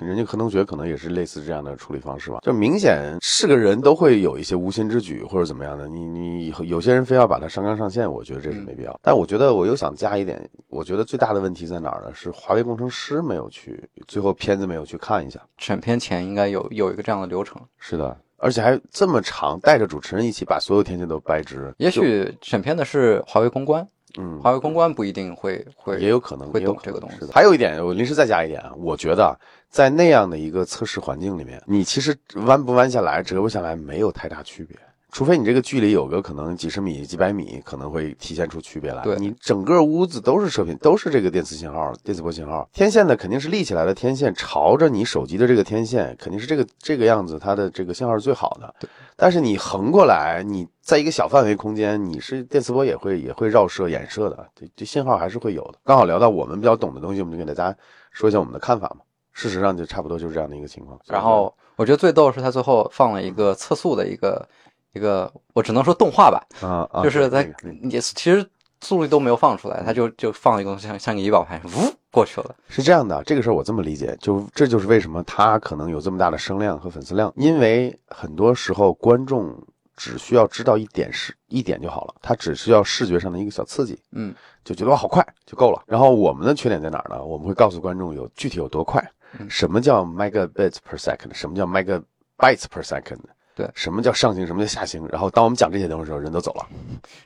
S1: 人家何同学可能也是类似这样的处理方式吧。就明显是个人都会有一些无心之举或者怎么样的，你你有些人非要把它上纲上线，我觉得这是没必要。但我觉得我又想加一点，我觉得最大的问题在哪儿呢？是华为工程师没有去，最后片子没有去看一下。
S2: 选片前应该有有一个这样的流程。
S1: 是的，而且还这么长，带着主持人一起把所有天线都掰直。
S2: 也许审片的是华为公关。
S1: 嗯，
S2: 华为公关不一定会会，
S1: 也有可能
S2: 会懂这个东西。
S1: 还有一点，我临时再加一点啊，我觉得在那样的一个测试环境里面，你其实弯不弯下来，折不下来，没有太大区别。除非你这个距离有个可能几十米、几百米，可能会体现出区别来。
S2: 对，
S1: 你整个屋子都是射频，都是这个电磁信号、电磁波信号。天线呢，肯定是立起来的天线，朝着你手机的这个天线，肯定是这个这个样子，它的这个信号是最好的。但是你横过来，你在一个小范围空间，你是电磁波也会也会绕射、衍射的，这这信号还是会有的。刚好聊到我们比较懂的东西，我们就给大家说一下我们的看法嘛。事实上就差不多就是这样的一个情况。
S2: 然后我觉得最逗的是他最后放了一个测速的一个。一个我只能说动画吧，
S1: 啊，啊
S2: 就是在也其实速率都没有放出来，他就就放了一个像像个仪表盘，呜过去了。
S1: 是这样的，这个事儿我这么理解，就这就是为什么他可能有这么大的声量和粉丝量，因为很多时候观众只需要知道一点是一点就好了，他只需要视觉上的一个小刺激，
S2: 嗯，
S1: 就觉得哇好快就够了。然后我们的缺点在哪儿呢？我们会告诉观众有具体有多快，什么叫 megabits per second，什么叫 megabytes per second。
S2: 对
S1: 什么叫上行，什么叫下行，然后当我们讲这些东西的时候，人都走了。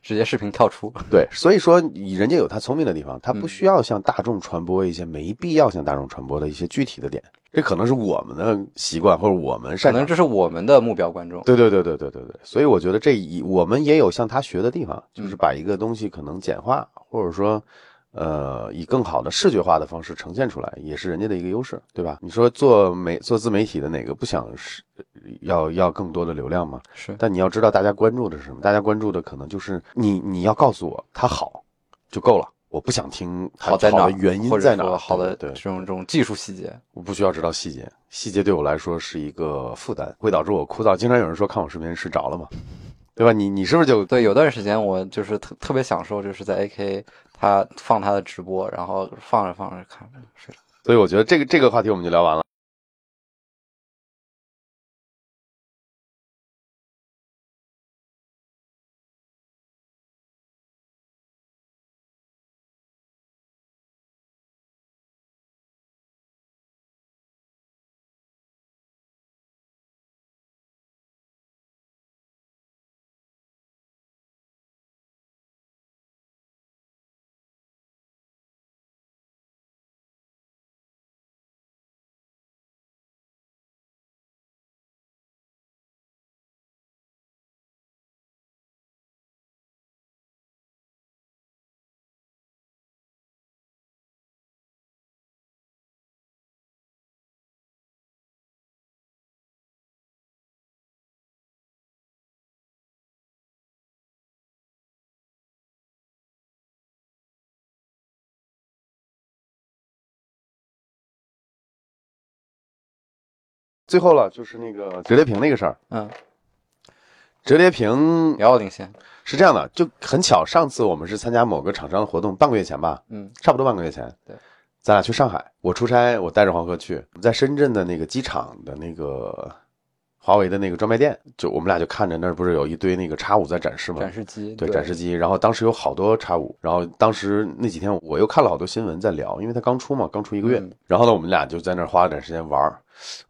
S2: 直接视频跳出。
S1: 对，所以说人家有他聪明的地方，他不
S2: 嗯
S1: 需要向大众传播一些没必要向大众传播的一些具体的点，这可能是我们的习惯或者我们
S2: 可
S1: 擅长
S2: 能这是我们的目标观众。
S1: 对对对对对对对，所以我觉得这一我们也有向他学的地方，
S2: 嗯
S1: 就是把一个东西可能简化，或者说，呃，以更好的视觉化的方式呈现出来，也是人家的一个优势，对吧？你说做媒做自媒体的哪个不想是要要更多的流量吗？
S2: 是，
S1: 但你要知道大家关注的是什么，大家关注的可能就是你你要告诉我它好就够了，我不想听它
S2: 好在哪
S1: 原因在哪
S2: 好的
S1: 对对
S2: 这种这种技术细节。
S1: 我不需要知道细节，细节对我来说是一个负担，会导致我枯燥。经常有人说看我视频睡着了嘛，对吧？你你是不是就
S2: 对，有段时间我就是特特别享受，就是在 AK 他放他的直播，然后放着放着看着睡了。
S1: 所以我觉得这个这个话题我们就聊完了。最后了，就是那个折叠屏那个事儿。
S2: 嗯，
S1: 折叠屏
S2: 遥遥领先。
S1: 是这样的，就很巧，上次我们是参加某个厂商的活动，半个月前吧，
S2: 嗯
S1: 差不多半个月前。
S2: 对，
S1: 咱俩去上海，我出差，我带着黄河去，我们在深圳的那个机场的那个华为的那个专卖店，就我们俩就看着那儿不是有一堆那个叉五在展示吗？
S2: 展示机。
S1: 对展示机，然后当时有好多叉五，然后当时那几天我又看了好多新闻在聊，因为它刚出嘛，刚出一个月，
S2: 嗯
S1: 然后呢，我们俩就在那儿花了点时间玩儿，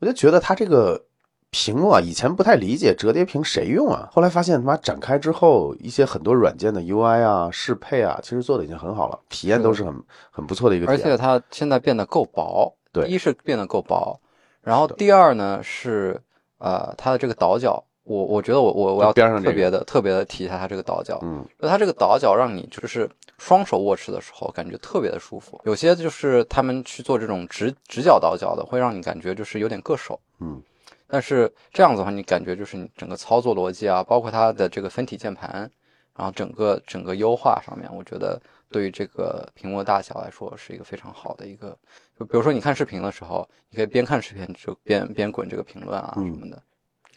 S1: 我就觉得它这个屏幕啊，以前不太理解折叠屏谁用啊，后来发现他妈展开之后，一些很多软件的 UI 啊、适配啊，其实做的已经很好了，体验都是很很不错的一个体验。
S2: 而且它现在变得够薄。
S1: 对
S2: 一是变得够薄，然后第二呢是呃它的这个倒角，我我觉得我我我要
S1: 边上这个
S2: 特别的特别的提一下它这个倒角。
S1: 嗯，
S2: 就它这个倒角让你就是双手握持的时候感觉特别的舒服。有些就是他们去做这种直直角倒角的，会让你感觉就是有点硌手。
S1: 嗯，
S2: 但是这样子的话，你感觉就是你整个操作逻辑啊，包括它的这个分体键盘，然后整个整个优化上面，我觉得对于这个屏幕的大小来说是一个非常好的一个。就比如说你看视频的时候，你可以边看视频就边边滚这个评论啊
S1: 嗯
S2: 什么的，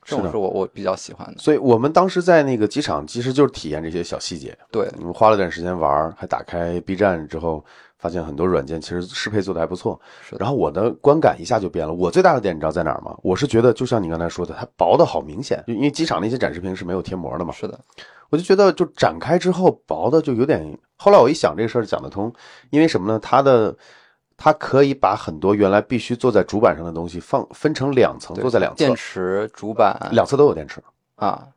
S2: 这种是我我比较喜欢的。
S1: 所以我们当时在那个机场，其实就是体验这些小细节。
S2: 对，
S1: 我们花了点时间玩儿，还打开 B 站之后，发现很多软件其实适配做的还不错。
S2: 是
S1: 然后我的观感一下就变了。我最大的点你知道在哪儿吗？我是觉得就像你刚才说的，它薄的好明显，就因为机场那些展示屏是没有贴膜的嘛。
S2: 是的，
S1: 我就觉得就展开之后薄的就有点。后来我一想这个事儿讲得通，因为什么呢？它的它可以把很多原来必须坐在主板上的东西放分成两层，
S2: 对
S1: 坐在两侧。
S2: 电，池、主板。
S1: 两侧都有电池，
S2: 啊，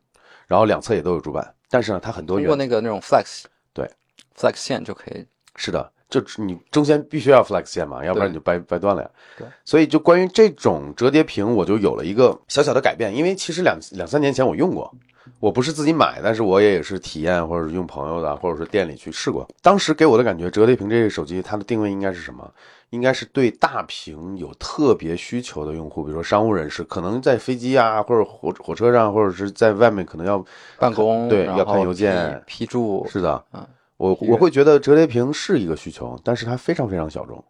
S1: 然后两侧也都有主板。但是呢，它很多
S2: 通过那个那种 flex
S1: 对。
S2: flex 线就可以。
S1: 是的，就你中间必须要 flex 线嘛，要不然你就掰掰断了呀。
S2: 对，
S1: 所以就关于这种折叠屏，我就有了一个小小的改变，因为其实两两三年前我用过，我不是自己买，但是我也是体验或者是用朋友的，或者是店里去试过。当时给我的感觉，折叠屏这个手机它的定位应该是什么？应该是对大屏有特别需求的用户，比如说商务人士，可能在飞机啊，或者火火车上，或者是在外面可能要
S2: 办公
S1: 对要看邮件
S2: 批批注
S1: 是的，
S2: 嗯，
S1: 我我会觉得折叠屏是一个需求，但是它非常非常小众。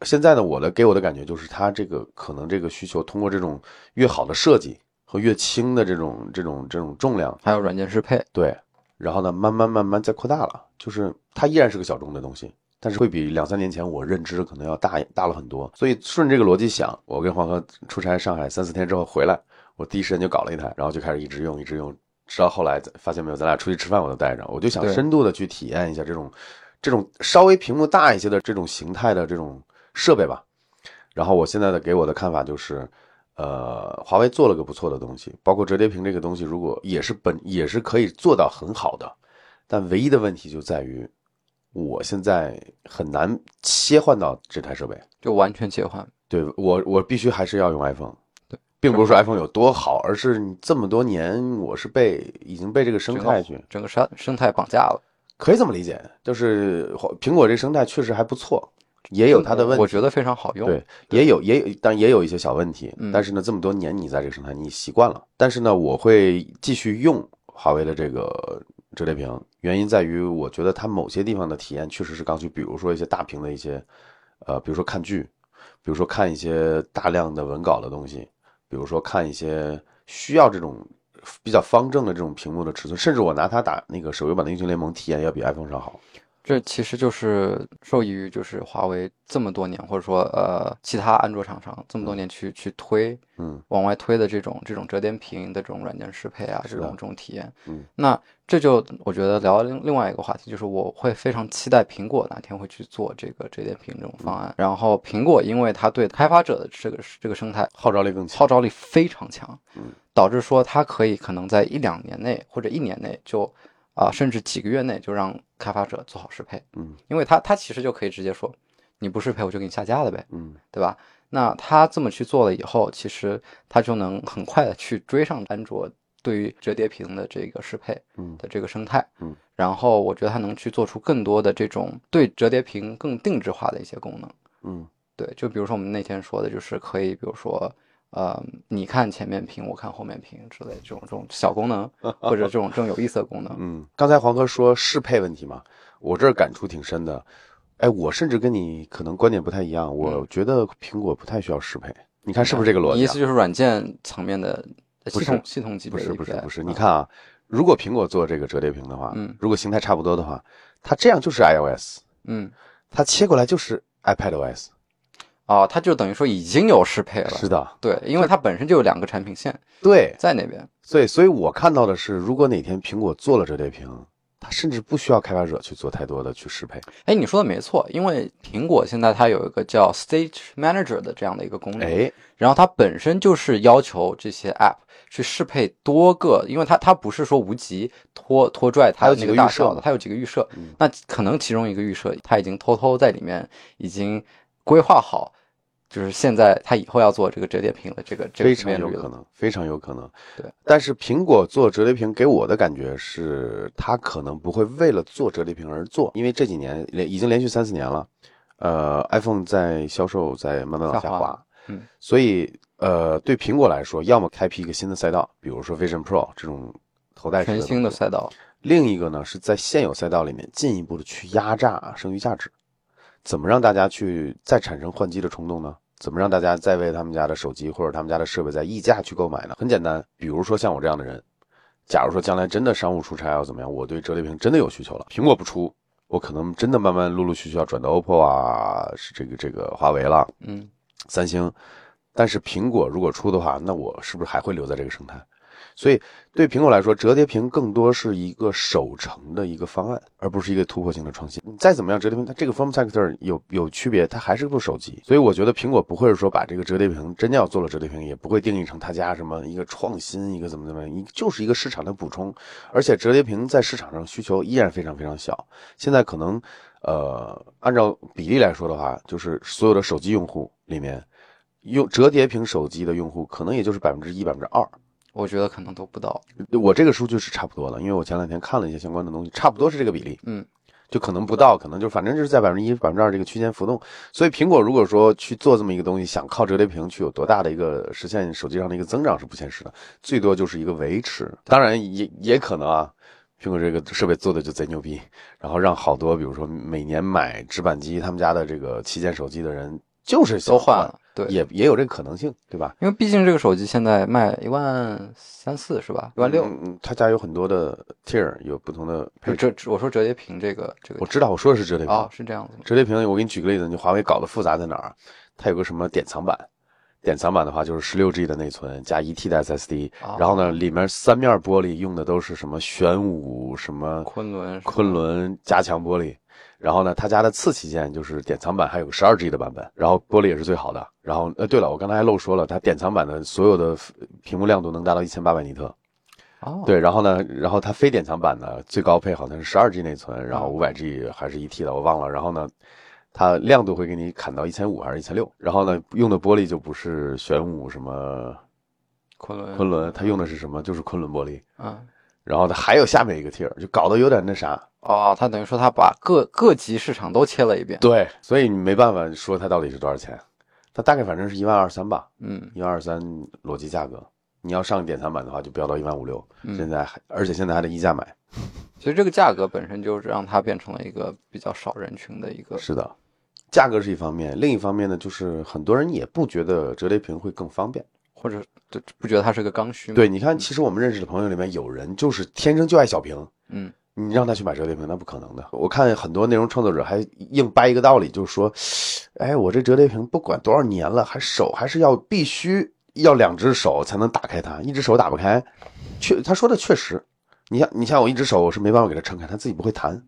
S1: 现在呢，我的给我的感觉就是，它这个可能这个需求通过这种越好的设计和越轻的这种这种这种重量，
S2: 还有软件适配，
S1: 对，然后呢，慢慢慢慢再扩大了，就是它依然是个小众的东西，但是会比两三年前我认知可能要大大了很多。所以顺这个逻辑想，我跟黄河出差上海三四天之后回来，我第一时间就搞了一台，然后就开始一直用一直用，直到后来发现没有，咱俩出去吃饭我都带着，我就想深度的去体验一下这种这种稍微屏幕大一些的这种形态的这种设备吧。然后我现在的给我的看法就是，呃，华为做了个不错的东西，包括折叠屏这个东西，如果也是本也是可以做到很好的，但唯一的问题就在于，我现在很难切换到这台设备。
S2: 就完全切换。
S1: 对我，我必须还是要用 iPhone。
S2: 对，
S1: 并不是说 iPhone 有多好，而是你这么多年我是被已经被这个生态去
S2: 整个生生态绑架了。
S1: 可以这么理解，就是苹果这生态确实还不错，也有它的问题，
S2: 我觉得非常好用。
S1: 对，也有也有，但也有一些小问题。
S2: 嗯
S1: 但是呢，这么多年你在这个生态你习惯了，但是呢，我会继续用华为的这个折叠屏，原因在于我觉得它某些地方的体验确实是刚需，比如说一些大屏的一些，呃，比如说看剧，比如说看一些大量的文稿的东西，比如说看一些需要这种比较方正的这种屏幕的尺寸，甚至我拿它打那个手游版的英雄联盟，体验要比 iPhone 上好。
S2: 这其实就是受益于就是华为这么多年，或者说呃其他安卓厂商这么多年去去推，
S1: 嗯，
S2: 往外推的这种这种折叠屏的这种软件适配啊，这种这种体验，
S1: 嗯，
S2: 那这就我觉得聊另另外一个话题，就是我会非常期待苹果哪天会去做这个折叠屏这种方案，然后苹果因为它对开发者的这个这个生态
S1: 号召力更强。
S2: 号召力非常强，
S1: 嗯，
S2: 导致说它可以可能在一两年内或者一年内就啊、甚至几个月内就让开发者做好适配，
S1: 嗯
S2: 因为他他其实就可以直接说，你不适配我就给你下架了呗，
S1: 嗯
S2: 对吧？那他这么去做了以后，其实他就能很快的去追上安卓对于折叠屏的这个适配
S1: 嗯
S2: 的这个生态，
S1: 嗯，
S2: 然后我觉得他能去做出更多的这种对折叠屏更定制化的一些功能。
S1: 嗯
S2: 对，就比如说我们那天说的，就是可以，比如说，呃，你看前面屏，我看后面屏之类的这种这种小功能，或者这种这种有意思的功能。
S1: 嗯，刚才黄哥说适配问题嘛，我这儿感触挺深的。哎，我甚至跟你可能观点不太一样，我觉得苹果不太需要适配。你看是不是这个逻辑、啊
S2: 你意思？就是软件层面的系统系统级
S1: 不
S2: 别的
S1: 是不是不是，
S2: 嗯
S1: 你看啊，如果苹果做这个折叠屏的话，
S2: 嗯
S1: 如果形态差不多的话，它这样就是 iOS，
S2: 嗯，
S1: 它切过来就是 iPadOS。
S2: 哦，它就等于说已经有适配了。
S1: 是的，
S2: 对，因为它本身就有两个产品线
S1: 对，
S2: 在那边。
S1: 所以所以我看到的是，如果哪天苹果做了折叠屏，它甚至不需要开发者去做太多的去适配。
S2: 哎，你说的没错，因为苹果现在它有一个叫 Stage Manager 的这样的一个功能，
S1: 哎，
S2: 然后它本身就是要求这些 App 去适配多个，因为它它不是说无极拖拖拽它
S1: 它有几
S2: 那个
S1: 预设
S2: 的，它有几个预设，
S1: 嗯
S2: 那可能其中一个预设它已经偷偷在里面已经规划好，就是现在他以后要做这个折叠屏的这个这个
S1: 非常。有可能，非常有可能。
S2: 对，
S1: 但是苹果做折叠屏给我的感觉是，它可能不会为了做折叠屏而做，因为这几年连已经连续三四年了，呃，iPhone 在销售在慢慢往下滑，
S2: 嗯，
S1: 所以呃，对苹果来说，要么开辟一个新的赛道，比如说 Vision Pro 这种头戴式
S2: 全新的赛道，
S1: 另一个呢是在现有赛道里面进一步的去压榨剩余价值，怎么让大家去再产生换机的冲动呢？怎么让大家再为他们家的手机或者他们家的设备在溢价去购买呢？很简单，比如说像我这样的人，假如说将来真的商务出差要怎么样，我对折叠屏真的有需求了，苹果不出，我可能真的慢慢陆陆续续要转到 OPPO 啊，是这个这个华为了，
S2: 嗯，
S1: 三星，但是苹果如果出的话，那我是不是还会留在这个生态？所以对苹果来说，折叠屏更多是一个守成的一个方案，而不是一个突破性的创新。你再怎么样，折叠屏它这个 form factor 有有区别，它还是部手机。所以我觉得苹果不会是说把这个折叠屏真要做了折叠屏，也不会定义成他家什么一个创新，一个怎么怎么样，一就是一个市场的补充。而且折叠屏在市场上需求依然非常非常小，现在可能呃按照比例来说的话，就是所有的手机用户里面。用折叠屏手机的用户可能也就是百分之一、百分之二，
S2: 我觉得可能都不到。
S1: 我这个数据是差不多的，因为我前两天看了一些相关的东西，差不多是这个比例，
S2: 嗯，
S1: 就可能不到，可能就反正就是在百分之一、百分之二这个区间浮动。所以苹果如果说去做这么一个东西，想靠折叠屏去有多大的一个实现手机上的一个增长是不现实的，最多就是一个维持。当然也也可能啊，苹果这个设备做的就贼牛逼，然后让好多比如说每年买直板机他们家的这个旗舰手机的人就是想
S2: 都换了，对，
S1: 也也有这个可能性，对吧？
S2: 因为毕竟这个手机现在卖一万三四是吧？一万六。
S1: 他家有很多的 tier，有不同的配置。
S2: 就折，我说折叠屏这个这个
S1: 我知道，我说的是折叠屏。
S2: 哦，是这样子吗？
S1: 折叠屏，我给你举个例子，你华为搞的复杂在哪儿？它有个什么典藏版，典藏版的话就是十六 G 的内存加一 T 的 SSD，、
S2: 哦
S1: 然后呢，里面三面玻璃用的都是什么玄武、什么
S2: 昆仑
S1: 昆仑加强玻璃，然后呢，他家的次旗舰就是典藏版，还有个十二 G 的版本，然后玻璃也是最好的。然后呃，对了，我刚才还漏说了，它典藏版的所有的屏幕亮度能达到一千八百尼特。
S2: 哦，
S1: 对，然后呢，然后它非典藏版的最高配好像是十二 G 内存，然后五百 G 还是一 T 的，我忘了。然后呢，它亮度会给你砍到一千五还是一千六？然后呢，用的玻璃就不是玄武什么
S2: 昆仑，
S1: 昆仑，它用的是什么？就是昆仑玻璃。
S2: 嗯，
S1: 然后它还有下面一个 tier，就搞得有点那啥。
S2: 哦，它等于说它把各各级市场都切了一遍。
S1: 对，所以你没办法说它到底是多少钱，它大概反正是一万二三吧，
S2: 嗯
S1: 一万二三裸机价格。你要上典藏版的话，就飙到一万五六，
S2: 嗯
S1: 现在还而且现在还得溢价买。
S2: 其实这个价格本身就是让它变成了一个比较少人群的一个。
S1: 是的，价格是一方面，另一方面呢，就是很多人也不觉得折叠屏会更方便。
S2: 或者就不觉得它是个刚需吗？
S1: 对，你看，其实我们认识的朋友里面有人就是天生就爱小屏，
S2: 嗯，
S1: 你让他去买折叠屏，那不可能的。我看很多内容创作者还硬掰一个道理，就是说，哎，我这折叠屏不管多少年了，还手还是要必须要两只手才能打开它，一只手打不开。确，他说的确实，你像你像我一只手，我是没办法给它撑开，它自己不会弹。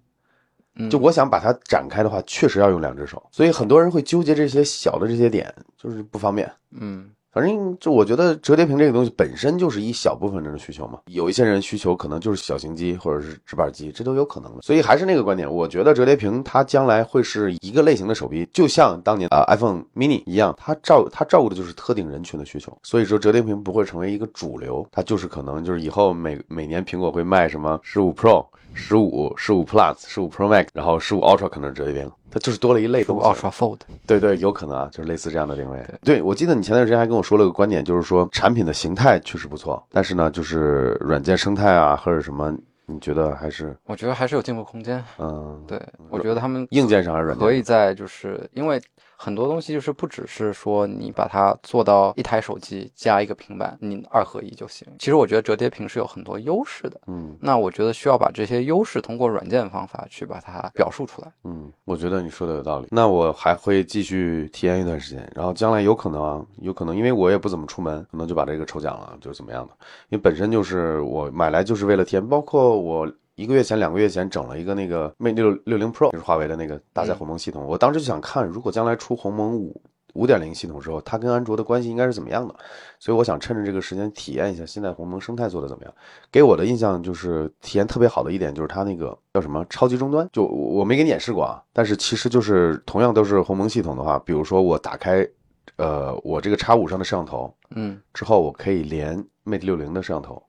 S2: 嗯
S1: 就我想把它展开的话，确实要用两只手，所以很多人会纠结这些小的这些点，就是不方便。
S2: 嗯
S1: 反正就我觉得折叠屏这个东西本身就是一小部分人的需求嘛，有一些人需求可能就是小型机或者是直板机，这都有可能的。所以还是那个观点，我觉得折叠屏它将来会是一个类型的手臂，就像当年啊、iPhone mini 一样，它照它照顾的就是特定人群的需求。所以说折叠屏不会成为一个主流，它就是可能就是以后每每年苹果会卖什么十五 Pro、十五、十五 Plus、十五 Pro Max，然后十五 Ultra 可能是折叠屏，它就是多了一类东西。
S2: ，Ultra Fold，
S1: 对对，有可能啊，就是类似这样的定位。对，我记得你前段时间还跟我说了个观点，就是说产品的形态确实不错，但是呢，就是软件生态啊或者什么，你觉得还是
S2: 我觉得还是有进步空间。
S1: 嗯，
S2: 对，我觉得他们
S1: 硬件上还是软件
S2: 可以在就是因为很多东西就是不只是说你把它做到一台手机加一个平板，你二合一就行。其实我觉得折叠屏是有很多优势的。
S1: 嗯
S2: 那我觉得需要把这些优势通过软件方法去把它表述出来。
S1: 嗯，我觉得你说的有道理。那我还会继续体验一段时间，然后将来有可能啊，有可能因为我也不怎么出门，可能就把这个抽奖了，就是怎么样的。因为本身就是我买来就是为了体验，包括我。一个月前、两个月前整了一个那个 Mate 六六零 Pro，就是华为的那个搭载鸿蒙系统。我当时就想看，如果将来出鸿蒙五五点零系统之后，它跟安卓的关系应该是怎么样的。所以我想趁着这个时间体验一下现在鸿蒙生态做的怎么样。给我的印象就是体验特别好的一点就是它那个叫什么超级终端，就我我没给你演示过啊，但是其实就是同样都是鸿蒙系统的话，比如说我打开，呃，我这个叉五上的摄像头
S2: 嗯，
S1: 之后，我可以连 Mate 六零的摄像头。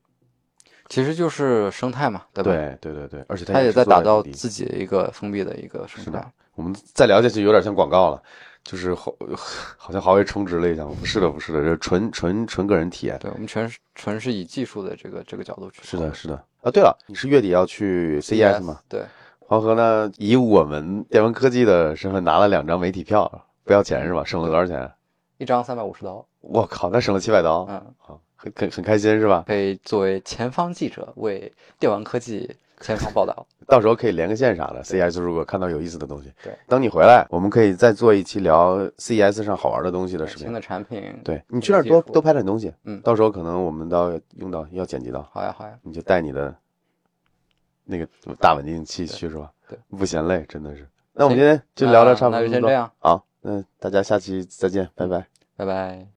S2: 其实就是生态嘛，对吧？，
S1: 对对对对，而且它
S2: 它也在打造自己的一个封闭的一个生态。
S1: 我们再聊下去有点像广告了，就是好 好像华为充值了一样，不是的不是的，这是纯纯纯个人体验。
S2: 对我们全是纯是以技术的这个这个角度去
S1: 是的，是的。啊，对了，你是月底要去 CES 吗？？
S2: 对，
S1: 黄河呢，以我们电文科技的身份拿了两张媒体票，不要钱是吧？省了多少钱？
S2: 一张三百五十刀，
S1: 我靠，那省了七百刀，
S2: 嗯，
S1: 好，很很很开心是吧？
S2: 可以作为前方记者为电玩科技前方报道。
S1: 到时候可以连个线啥的。CES 如果看到有意思的东西，
S2: 对，
S1: 等你回来，我们可以再做一期聊 CES 上好玩的东西的视频。
S2: 新的产品，
S1: 对你去那儿多多拍点东西，
S2: 嗯
S1: 到时候可能我们到用到要剪辑到，
S2: 好呀好呀，
S1: 你就带你的那个大稳定器去是吧？
S2: 对，
S1: 不嫌累，真的是。那我们今天就聊到差不多，
S2: 那就先这样，
S1: 好，那大家下期再见，拜拜。
S2: 拜拜。